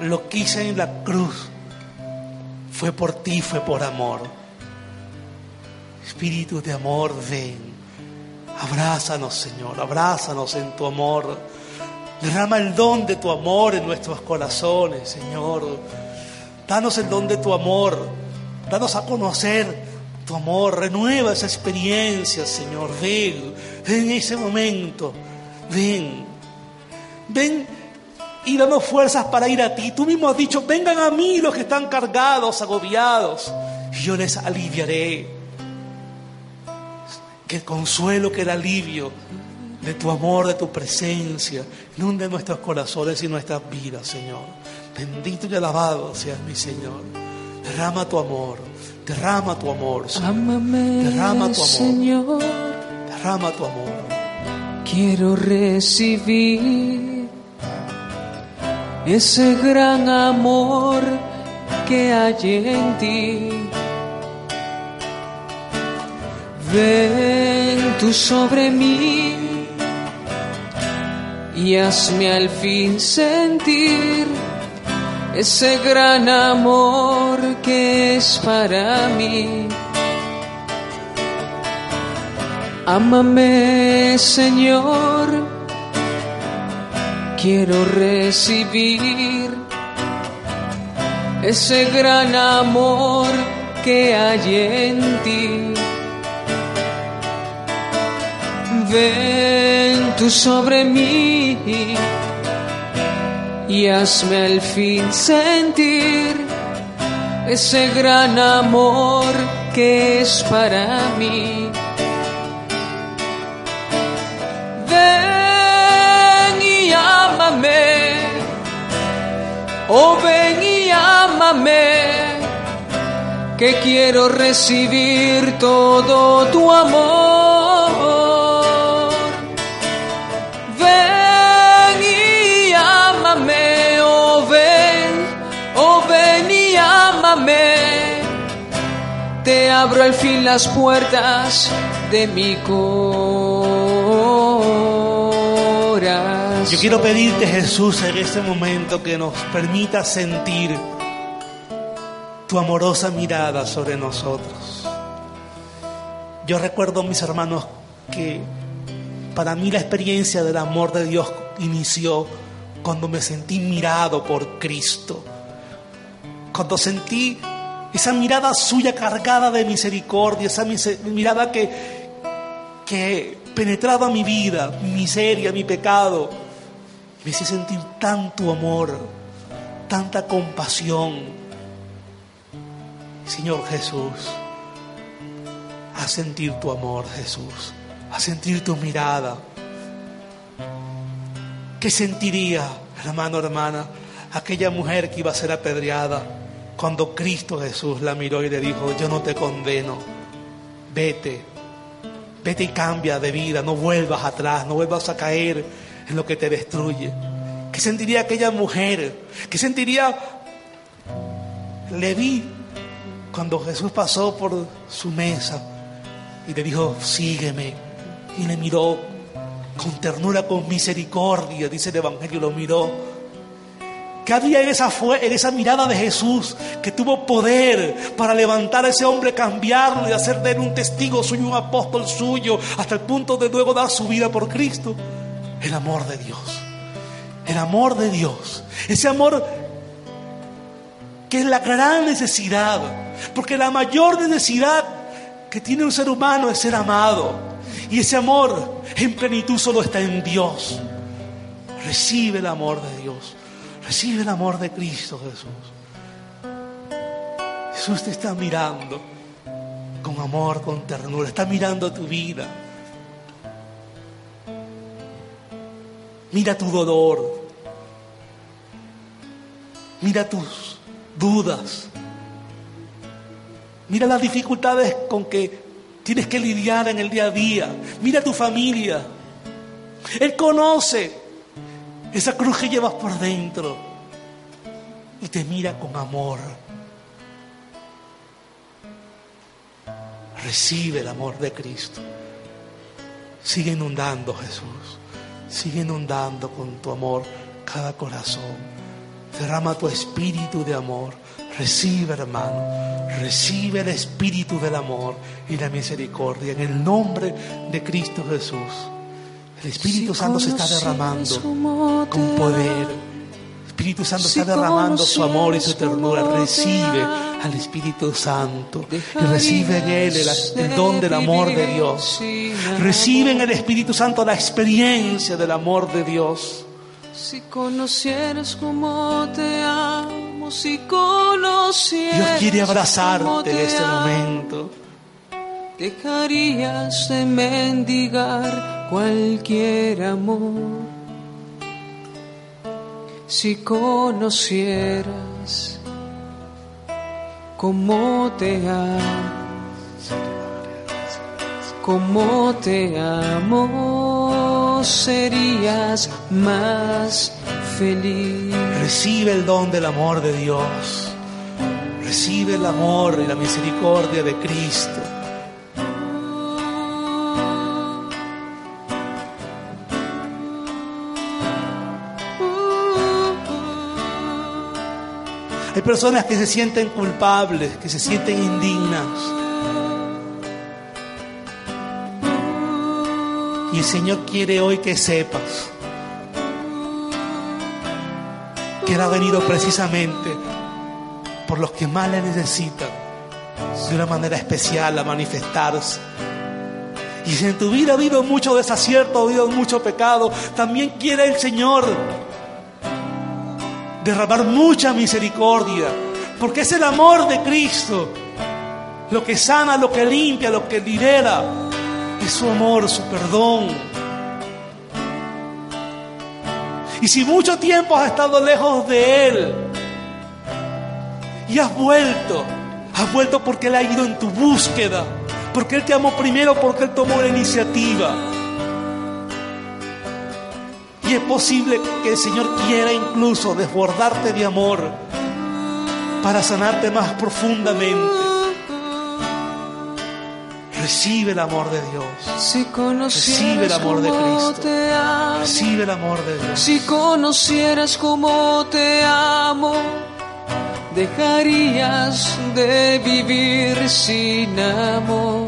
S1: lo quise en la cruz fue por ti, fue por amor. Espíritu de amor, ven, abrázanos Señor, abrázanos en tu amor. Derrama el don de tu amor en nuestros corazones, Señor. Danos el don de tu amor. Danos a conocer tu amor. Renueva esa experiencia, Señor. Ven, en ese momento. Ven. Ven y danos fuerzas para ir a ti. Tú mismo has dicho, vengan a mí los que están cargados, agobiados, y yo les aliviaré. Que el consuelo, que alivio de tu amor, de tu presencia. Inunde nuestros corazones y nuestras vidas, Señor. Bendito y alabado seas mi Señor. Derrama tu amor, derrama tu amor,
S2: Señor. derrama tu amor, Señor.
S1: Derrama tu amor.
S2: Quiero recibir ese gran amor que hay en ti. Ven tú sobre mí y hazme al fin sentir ese gran amor que es para mí. Amame Señor, quiero recibir ese gran amor que hay en ti tú sobre mí y hazme al fin sentir ese gran amor que es para mí. Ven y ámame, oh ven y ámame que quiero recibir todo tu amor. te abro al fin las puertas de mi corazón.
S1: Yo quiero pedirte, Jesús, en este momento que nos permita sentir tu amorosa mirada sobre nosotros. Yo recuerdo, mis hermanos, que para mí la experiencia del amor de Dios inició cuando me sentí mirado por Cristo. Cuando sentí esa mirada suya cargada de misericordia, esa mirada que, que penetraba mi vida, mi miseria, mi pecado, me hice sentir tanto amor, tanta compasión. Señor Jesús, a sentir tu amor, Jesús, a sentir tu mirada. ¿Qué sentiría, hermano, hermana? aquella mujer que iba a ser apedreada, cuando Cristo Jesús la miró y le dijo, yo no te condeno, vete, vete y cambia de vida, no vuelvas atrás, no vuelvas a caer en lo que te destruye. ¿Qué sentiría aquella mujer? ¿Qué sentiría vi cuando Jesús pasó por su mesa y le dijo, sígueme? Y le miró con ternura, con misericordia, dice el Evangelio, lo miró cada día en esa, en esa mirada de Jesús que tuvo poder para levantar a ese hombre, cambiarlo y hacer de él un testigo suyo, un apóstol suyo, hasta el punto de luego dar su vida por Cristo? El amor de Dios. El amor de Dios. Ese amor que es la gran necesidad. Porque la mayor necesidad que tiene un ser humano es ser amado. Y ese amor en plenitud solo está en Dios. Recibe el amor de Dios. Recibe el amor de Cristo Jesús. Jesús te está mirando con amor, con ternura. Está mirando tu vida. Mira tu dolor. Mira tus dudas. Mira las dificultades con que tienes que lidiar en el día a día. Mira tu familia. Él conoce esa cruz que llevas por dentro. Y te mira con amor. Recibe el amor de Cristo. Sigue inundando, Jesús. Sigue inundando con tu amor cada corazón. Derrama tu espíritu de amor. Recibe, hermano. Recibe el espíritu del amor y la misericordia en el nombre de Cristo Jesús. El Espíritu Santo se está derramando con poder. Espíritu Santo está derramando su amor y su ternura. Recibe al Espíritu Santo recibe en Él el, el, don del amor de Dios. Recibe en el Espíritu Santo la experiencia del amor de Dios.
S2: Si conocieras como te amo, si conocieras. Dios
S1: quiere abrazarte en este momento
S2: dejarías de mendigar cualquier amor si conocieras cómo te amo, cómo te amo, serías más feliz.
S1: Recibe el don del amor de Dios, recibe el amor y la misericordia de Cristo. personas que se sienten culpables, que se sienten indignas. Y el Señor quiere hoy que sepas que Él ha venido precisamente por los que más le necesitan, de una manera especial a manifestarse. Y si en tu vida ha habido mucho desacierto, ha habido mucho pecado, también quiere el Señor derramar mucha misericordia, porque es el amor de Cristo lo que sana, lo que limpia, lo que libera, es su amor, su perdón. Y si mucho tiempo has estado lejos de Él y has vuelto, has vuelto porque Él ha ido en tu búsqueda, porque Él te amó primero, porque Él tomó la iniciativa. Y es posible que el Señor quiera incluso desbordarte de amor para sanarte más profundamente. Recibe el amor de Dios. Si Recibe el amor de Cristo. Recibe el amor de Dios.
S2: Si conocieras como te amo, dejarías de vivir sin amor.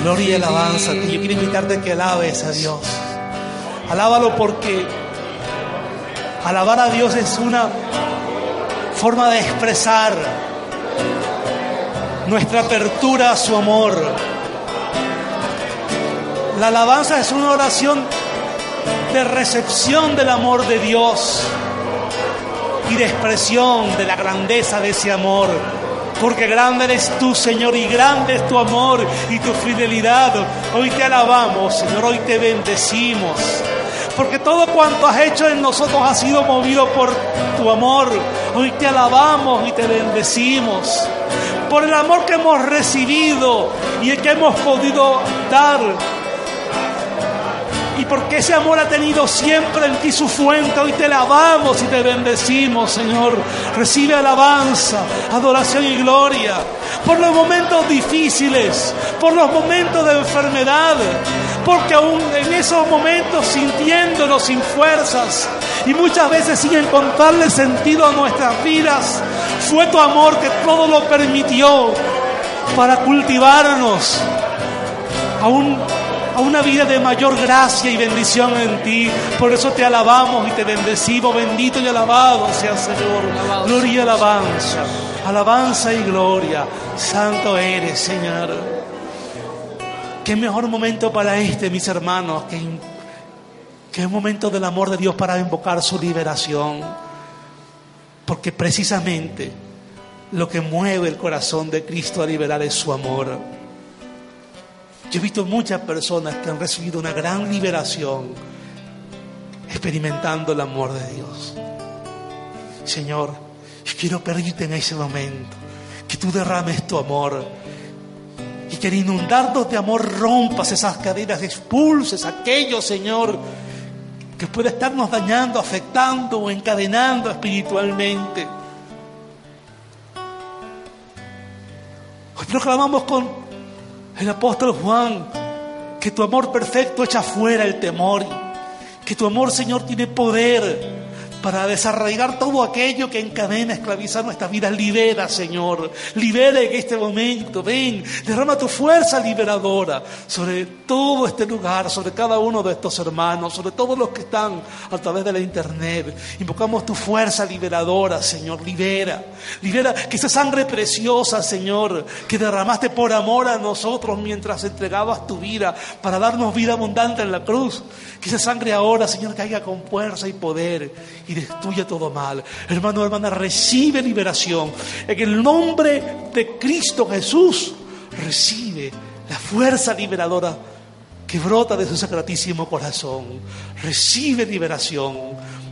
S1: gloria y alabanza Yo quiero invitarte a que alabes a Dios. Alábalo porque alabar a Dios es una forma de expresar nuestra apertura a su amor. La alabanza es una oración de recepción del amor de Dios y de expresión de la grandeza de ese amor porque grande eres tú, Señor, y grande es tu amor y tu fidelidad. Hoy te alabamos, Señor, hoy te bendecimos, porque todo cuanto has hecho en nosotros ha sido movido por tu amor. Hoy te alabamos y te bendecimos por el amor que hemos recibido y el que hemos podido dar y porque ese amor ha tenido siempre en ti su fuente. Hoy te alabamos y te bendecimos, Señor. Recibe alabanza, adoración y gloria por los momentos difíciles, por los momentos de enfermedad, porque aún en esos momentos sintiéndonos sin fuerzas y muchas veces sin encontrarle sentido a nuestras vidas, fue tu amor que todo lo permitió para cultivarnos aún una vida de mayor gracia y bendición en ti. Por eso te alabamos y te bendecimos. Bendito y alabado sea Señor. Gloria y alabanza. Alabanza y gloria. Santo eres, Señor. Qué mejor momento para este, mis hermanos, que, momento del amor de Dios para invocar su liberación. Porque precisamente lo que mueve el corazón de Cristo a liberar es su amor. Yo he visto muchas personas que han recibido una gran liberación experimentando el amor de Dios. Señor, yo quiero pedirte en ese momento que tú derrames tu amor y que al inundarnos de amor rompas esas cadenas, expulses aquello, Señor, que puede estarnos dañando, afectando o encadenando espiritualmente. Hoy proclamamos con el apóstol Juan, que tu amor perfecto echa fuera el temor, que tu amor, Señor, tiene poder para desarraigar todo aquello que encadena, esclaviza nuestra vida. Libera, Señor, libera en este momento, ven, derrama tu fuerza liberadora sobre todo este lugar, sobre cada uno de estos hermanos, sobre todos los que están a través de la internet. Invocamos tu fuerza liberadora, Señor, libera, libera que esa sangre preciosa, Señor, que derramaste por amor a nosotros mientras entregabas tu vida para darnos vida abundante en la cruz, que esa sangre ahora, Señor, caiga con fuerza y poder y destruye todo mal. Hermano, hermana, recibe liberación. En el nombre de Cristo Jesús, recibe la fuerza liberadora que brota de su sacratísimo corazón. Recibe liberación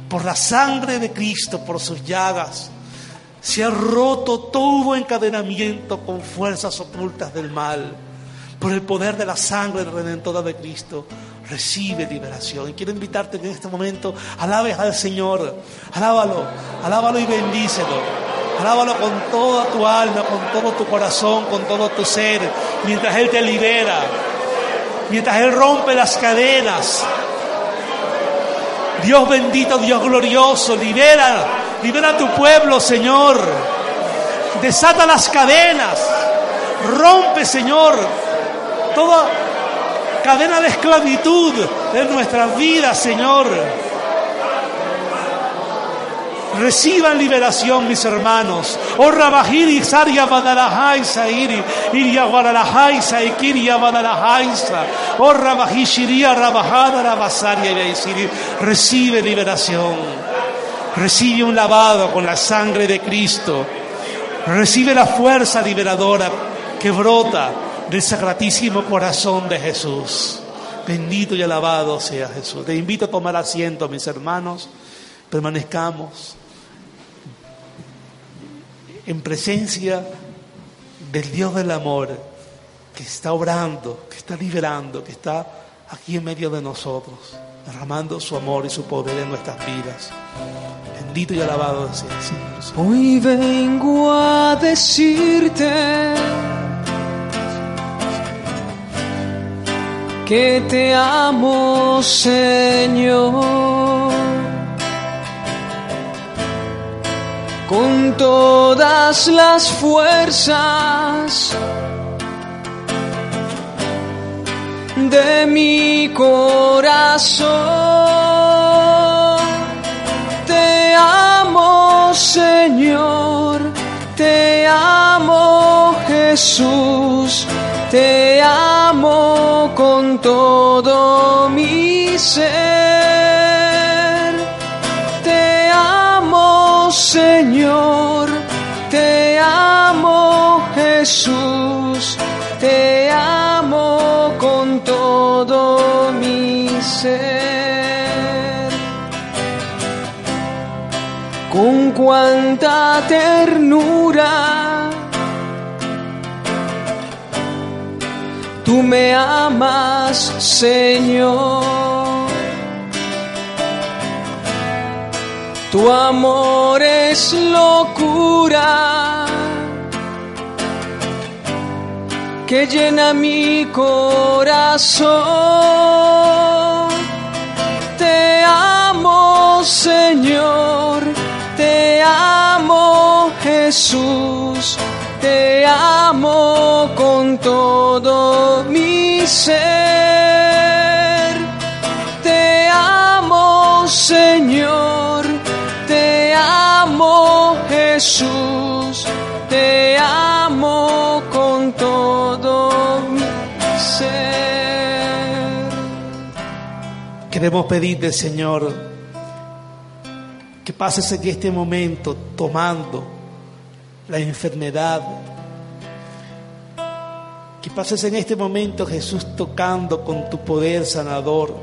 S1: por la sangre de Cristo, por sus llagas. Se ha roto todo encadenamiento con fuerzas ocultas del mal. Por el poder de la sangre redentora de Cristo, recibe liberación. Y quiero invitarte en este momento alabes al Señor, alábalo, alábalo y bendícelo. Alábalo con toda tu alma, con todo tu corazón, con todo tu ser, mientras Él te libera, mientras Él rompe las cadenas. Dios bendito, Dios glorioso, libera, libera a tu pueblo, Señor. Desata las cadenas, rompe, Señor, toda cadena de esclavitud de nuestras vidas, Señor. Reciban liberación, mis hermanos. Recibe liberación. Recibe un lavado con la sangre de Cristo. Recibe la fuerza liberadora que brota del Sagratísimo Corazón de Jesús. Bendito y alabado sea Jesús. Te invito a tomar asiento, mis hermanos. Permanezcamos en presencia del Dios del amor que está obrando, que está liberando, que está aquí en medio de nosotros, derramando su amor y su poder en nuestras vidas. Bendito y alabado sea Señor.
S2: Hoy vengo a decirte que te amo, Señor. Con todas las fuerzas de mi corazón, te amo, Señor, te amo. Jesús, te amo con todo mi ser. Te amo, Señor, te amo, Jesús, te amo con todo mi ser. Con cuánta ternura tú me amas, Señor. Tu amor es locura que llena mi corazón. Te amo, Señor, te amo, Jesús, te amo con todo. Te amo, Señor, te amo, Jesús, te amo con todo mi ser.
S1: Queremos pedirle Señor, que pases aquí este momento tomando la enfermedad que pases en este momento, Jesús, tocando con tu poder sanador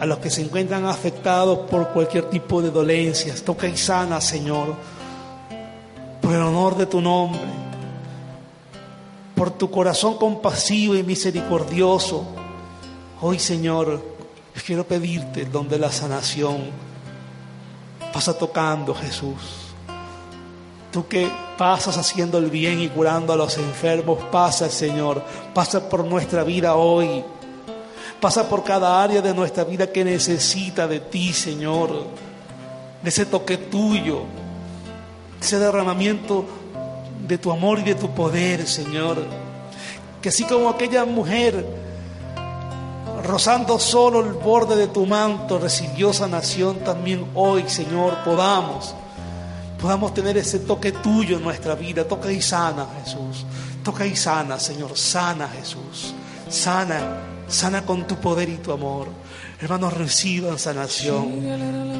S1: a los que se encuentran afectados por cualquier tipo de dolencias. Toca y sana, Señor, por el honor de tu nombre, por tu corazón compasivo y misericordioso. Hoy, Señor, quiero pedirte donde la sanación pasa tocando, Jesús. Tú que pasas haciendo el bien y curando a los enfermos, pasa, Señor, pasa por nuestra vida hoy. Pasa por cada área de nuestra vida que necesita de ti, Señor. De ese toque tuyo, ese derramamiento de tu amor y de tu poder, Señor. Que así como aquella mujer, rozando solo el borde de tu manto, recibió sanación, también hoy, Señor, podamos podamos tener ese toque tuyo en nuestra vida. Toca y sana, Jesús. Toca y sana, Señor. Sana, Jesús. Sana, sana con tu poder y tu amor. Hermanos, reciban sanación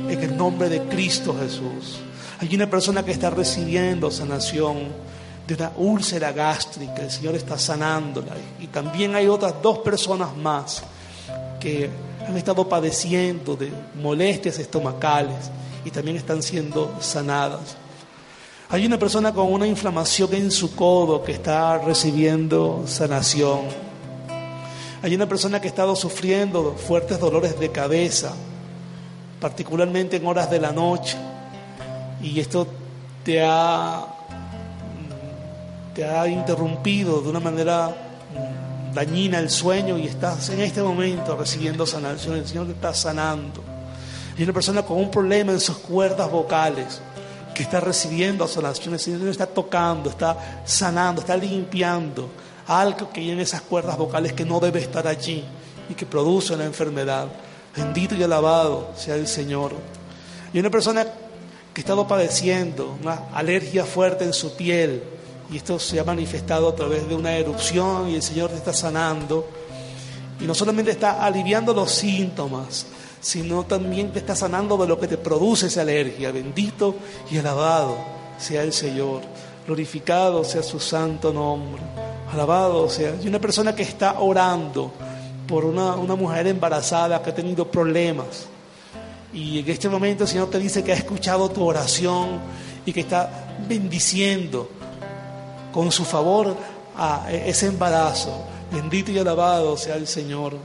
S1: en el nombre de Cristo Jesús. Hay una persona que está recibiendo sanación de una úlcera gástrica, el Señor está sanándola. Y también hay otras dos personas más que han estado padeciendo de molestias estomacales y también están siendo sanadas. Hay una persona con una inflamación en su codo que está recibiendo sanación. Hay una persona que ha estado sufriendo fuertes dolores de cabeza, particularmente en horas de la noche. Y esto te ha, mm, te ha interrumpido de una manera mm, dañina el sueño y estás en este momento recibiendo sanación. El Señor te está sanando. Y una persona con un problema en sus cuerdas vocales que está recibiendo asolaciones el Señor está tocando, está sanando, está limpiando algo que hay en esas cuerdas vocales que no debe estar allí y que produce la enfermedad. Bendito y alabado sea el Señor. Y una persona que ha estado padeciendo una alergia fuerte en su piel, y esto se ha manifestado a través de una erupción y el Señor te está sanando, y no solamente está aliviando los síntomas, sino también te está sanando de lo que te produce esa alergia. Bendito y alabado sea el Señor, glorificado sea su santo nombre, alabado sea. hay una persona que está orando por una, una mujer embarazada que ha tenido problemas, y en este momento el Señor te dice que ha escuchado tu oración y que está bendiciendo con su favor a ese embarazo. Bendito y alabado sea el Señor.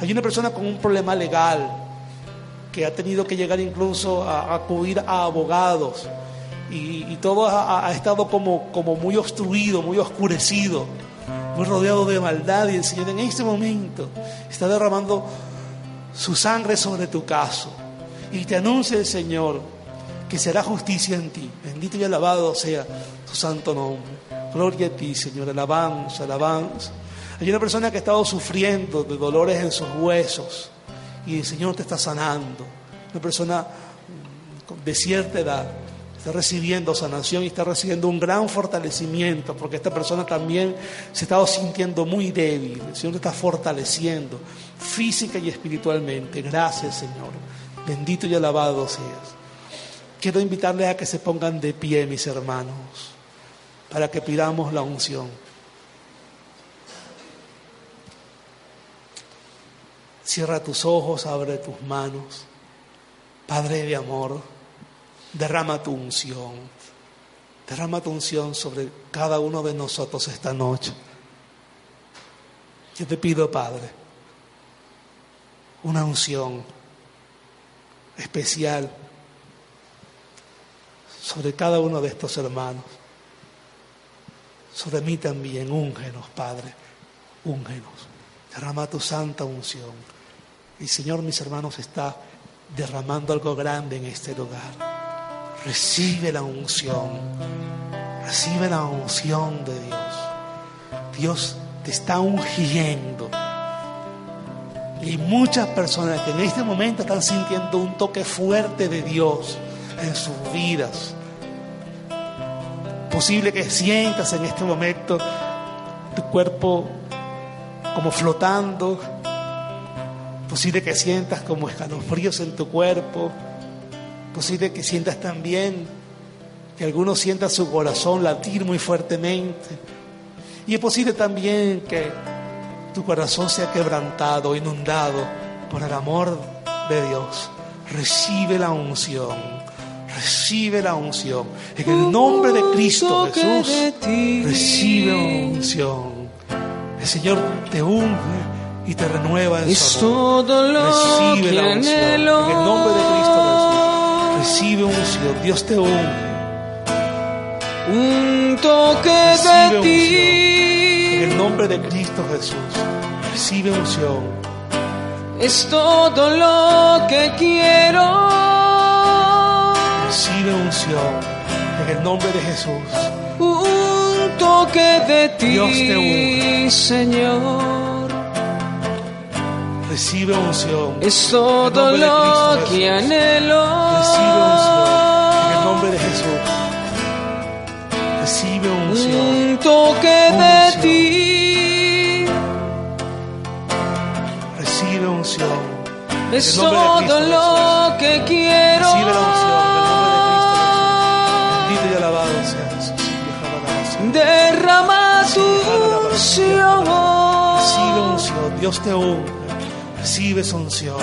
S1: Hay una persona con un problema legal que ha tenido que llegar incluso a, acudir a abogados y, todo ha, estado como, muy obstruido, muy oscurecido, muy rodeado de maldad y el Señor en este momento está derramando su sangre sobre tu caso y te anuncia el Señor que será justicia en ti. Bendito y alabado sea su santo nombre. Gloria a ti, Señor. Alabanza, alabanza. Hay una persona que ha estado sufriendo de dolores en sus huesos y el Señor te está sanando. Una persona de cierta edad está recibiendo sanación y está recibiendo un gran fortalecimiento, porque esta persona también se estaba sintiendo muy débil. El Señor te está fortaleciendo física y espiritualmente. Gracias, Señor. Bendito y alabado seas. Quiero invitarles a que se pongan de pie, mis hermanos, para que pidamos la unción. Cierra tus ojos, abre tus manos. Padre de amor, derrama tu unción. Derrama tu unción sobre cada uno de nosotros esta noche. Yo te pido, Padre, una unción especial sobre cada uno de estos hermanos. Sobre mí también, úngenos, Padre, úngenos. Derrama tu santa unción. El Señor, mis hermanos, está derramando algo grande en este lugar. Recibe la unción. Recibe la unción de Dios. Dios te está ungiendo. Y muchas personas que en este momento están sintiendo un toque fuerte de Dios en sus vidas. Posible que sientas en este momento tu cuerpo como flotando, Posible pues que sientas como escalofríos en tu cuerpo. Posible pues que sientas también que alguno sienta su corazón latir muy fuertemente. Y es pues posible también que tu corazón sea quebrantado, inundado por el amor de Dios. Recibe la unción. Recibe la unción. En el nombre de Cristo Jesús, recibe la unción. El Señor te unge y te renueva en su
S2: Recibe
S1: la unción. En el nombre de Cristo Jesús. Recibe unción. Dios te une.
S2: Un toque de
S1: ti. En el nombre de Cristo Jesús. Recibe unción.
S2: Es todo lo que quiero.
S1: Recibe unción. En el nombre de Jesús.
S2: Un toque de ti, Dios te une. Señor.
S1: Recibe unción.
S2: Es todo
S1: lo
S2: que
S1: anhelo. Recibe unción. En el nombre de Jesús. Recibe unción.
S2: Un toque de ti.
S1: Recibe unción.
S2: Es todo lo que quiero.
S1: Recibe la unción. En el nombre de Cristo. Bendito y alabado sea
S2: Jesús. Derrama tu unción.
S1: Recibe unción. Dios te une su unción.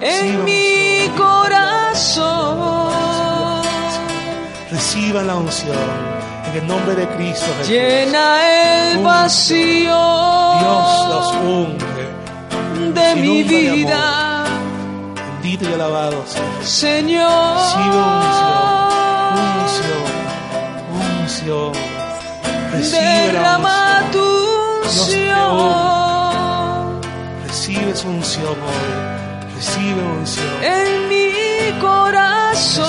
S2: En mi corazón.
S1: Reciba la unción. En el nombre de Cristo.
S2: Jesús. Llena el vacío.
S1: Dios los unge. De mi vida. Bendito y alabado
S2: Señor. Señor.
S1: Recibe unción. Unción. Unción.
S2: Recibe Derrama la unción. unción.
S1: Recibe su unción Recibe unción.
S2: En mi corazón.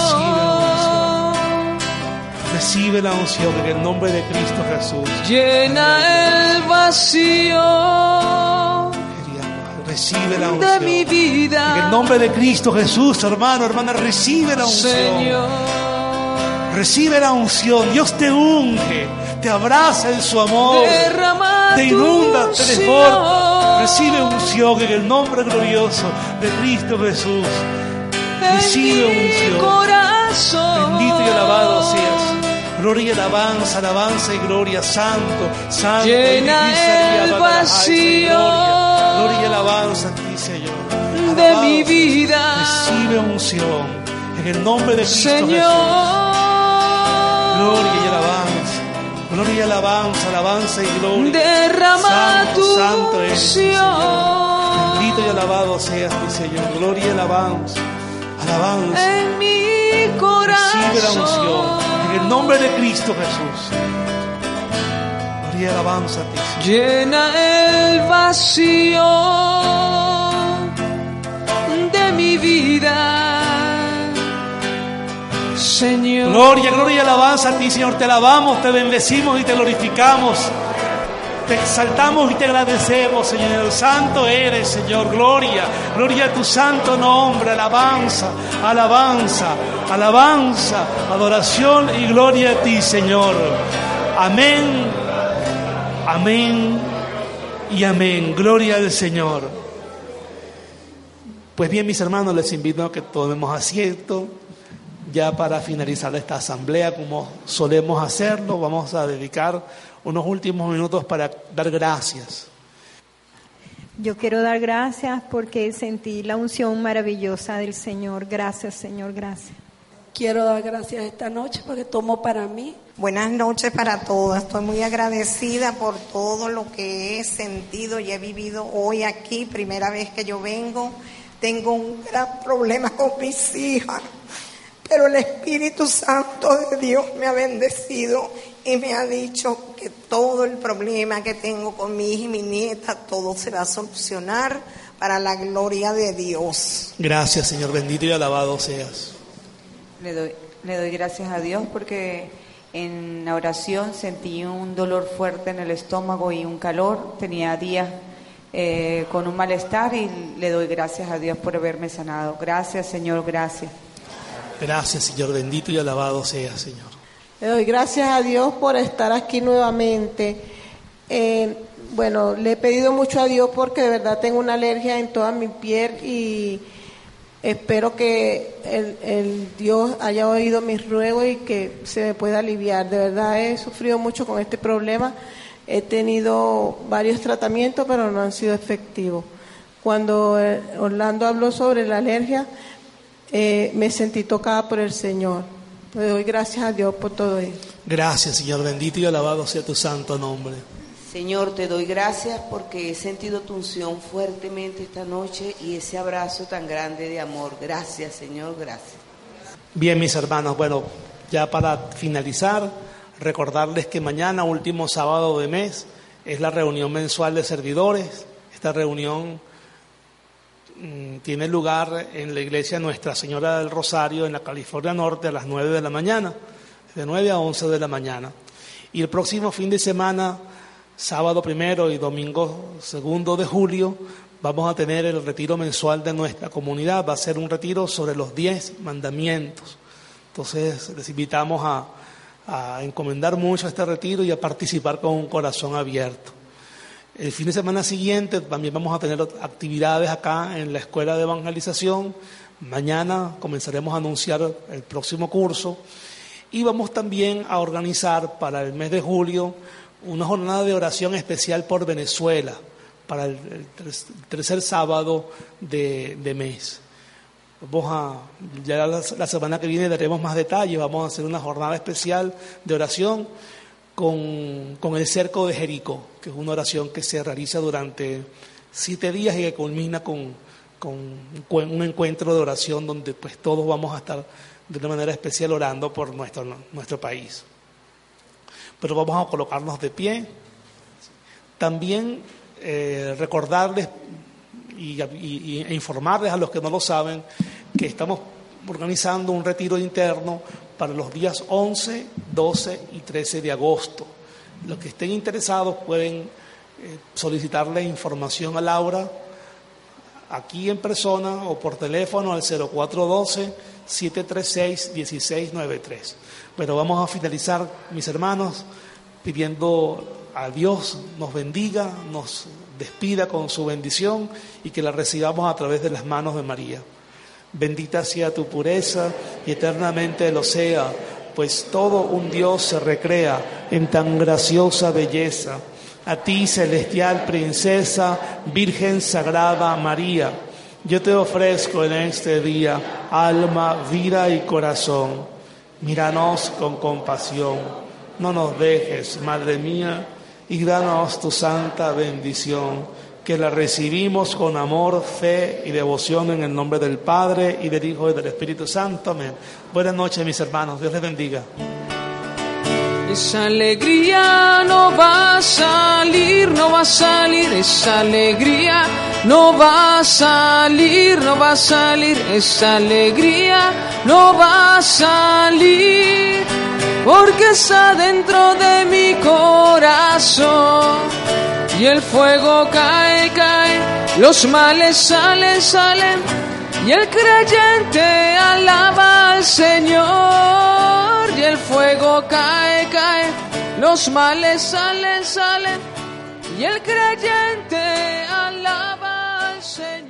S1: Recibe, la unción en el nombre de Cristo Jesús.
S2: Llena el vacío.
S1: Recibe la unción. En el nombre de Cristo Jesús, hermano, hermana, recibe la unción. Señor. Recibe la unción. Dios te unge te abraza en su amor, te inunda, te desborda. Recibe unción en el nombre glorioso de Cristo Jesús. Recibe unción.
S2: Bendito
S1: y alabado seas. Gloria, y alabanza, alabanza y gloria. Santo, santo. Llena
S2: y el vacío.
S1: Gloria, gloria, alabanza ti, Señor.
S2: De mi vida.
S1: Recibe unción. En el nombre de Cristo Jesús. Gloria y alabanza. Gloria, y alabanza, alabanza y gloria.
S2: Derrama santo, tu santo Bendito
S1: y alabado seas, mi Señor. Gloria, y alabanza, alabanza.
S2: En mi corazón.
S1: Recibe la En el nombre de Cristo Jesús. Gloria, alabanza a ti.
S2: Llena el vacío de mi vida.
S1: Gloria, gloria y alabanza a ti, Señor. Te alabamos, te bendecimos y te glorificamos. Te exaltamos y te agradecemos, Señor. Santo eres, Señor. Gloria, gloria a tu santo nombre. Alabanza, alabanza, alabanza, adoración y gloria a ti, Señor. Amén, amén y amén. Gloria al Señor. Pues bien, mis hermanos, les invito a que tomemos asiento ya para finalizar esta asamblea, como solemos hacerlo, vamos a dedicar unos últimos minutos para dar gracias.
S3: Yo quiero dar gracias porque sentí la unción maravillosa del Señor. Gracias, Señor, gracias.
S4: Quiero dar gracias esta noche porque tomo para mí.
S5: Buenas noches para todas. Estoy muy agradecida por todo lo que he sentido y he vivido hoy aquí, primera vez que yo vengo. Tengo un gran problema con mis hijas pero el Espíritu Santo de Dios me ha bendecido y me ha dicho que todo el problema que tengo con mi hija y mi nieta, todo se va a solucionar para la gloria de Dios.
S1: Gracias, Señor, bendito y alabado seas.
S6: Le doy, le doy gracias a Dios porque en la oración sentí un dolor fuerte en el estómago y un calor. Tenía días eh, con un malestar y le doy gracias a Dios por haberme sanado. Gracias, Señor, gracias.
S1: Gracias, Señor bendito y alabado sea, Señor.
S7: Le doy gracias a Dios por estar aquí nuevamente. Eh, bueno, le he pedido mucho a Dios porque de verdad tengo una alergia en toda mi piel y espero que Dios haya oído mis ruegos y que se me pueda aliviar. De verdad he sufrido mucho con este problema. He tenido varios tratamientos, pero no han sido efectivos. Cuando eh, Orlando habló sobre la alergia, eh, me sentí tocada por el Señor. Le doy gracias a Dios por todo esto.
S1: Gracias, Señor. Bendito y alabado sea tu santo nombre.
S8: Señor, te doy gracias porque he sentido tu unción fuertemente esta noche y ese abrazo tan grande de amor. Gracias, Señor, gracias.
S1: Bien, mis hermanos, bueno, ya para finalizar, recordarles que mañana, último sábado de mes, es la reunión mensual de servidores. Esta reunión Mm, tiene lugar en la iglesia Nuestra Señora del Rosario en la California Norte a las 9 de la mañana, de 9 a 11 de la mañana. Y el próximo fin de semana, sábado primero y domingo segundo de julio, vamos a tener el retiro mensual de nuestra comunidad. Va a ser un retiro sobre los 10 mandamientos. Entonces, les invitamos a, a encomendar mucho este retiro y a participar con un corazón abierto. El fin de semana siguiente también vamos a tener actividades acá en la Escuela de Evangelización. Mañana comenzaremos a anunciar el próximo curso y vamos también a organizar para el mes de julio una jornada de oración especial por Venezuela para el, tercer sábado de, mes. a, ya la semana que viene daremos más detalles, vamos a hacer una jornada especial de oración con, el cerco de Jericó, que es una oración que se realiza durante siete días y que culmina con, un encuentro de oración donde pues todos vamos a estar de una manera especial orando por nuestro, nuestro país. Pero vamos a colocarnos de pie. También eh, recordarles y, e informarles a los que no lo saben que estamos organizando un retiro interno para los días 11, 12 y 13 de agosto. Los que estén interesados pueden eh, solicitarle información a Laura aquí en persona o por teléfono al 0412-736-1693. Pero vamos a finalizar, mis hermanos, pidiendo a Dios nos bendiga, nos despida con su bendición y que la recibamos a través de las manos de María. Bendita sea tu pureza y eternamente lo sea, pues todo un Dios se recrea en tan graciosa belleza. A ti, celestial princesa, Virgen Sagrada María, yo te ofrezco en este día alma, vida y corazón. Míranos con compasión, no nos dejes, Madre mía, y danos tu santa bendición que la recibimos con amor, fe y devoción en el nombre del Padre y del Hijo y del Espíritu Santo. Amén. Buenas noches, mis hermanos. Dios les bendiga.
S2: Esa alegría no va a salir, no va a salir, esa alegría no va a salir, no va a salir, esa alegría no va a salir porque está dentro de mi corazón. Y el fuego cae, cae, los males salen, salen, y el creyente alaba al Señor. Y el fuego cae, cae, los males salen, salen, y el creyente alaba al Señor.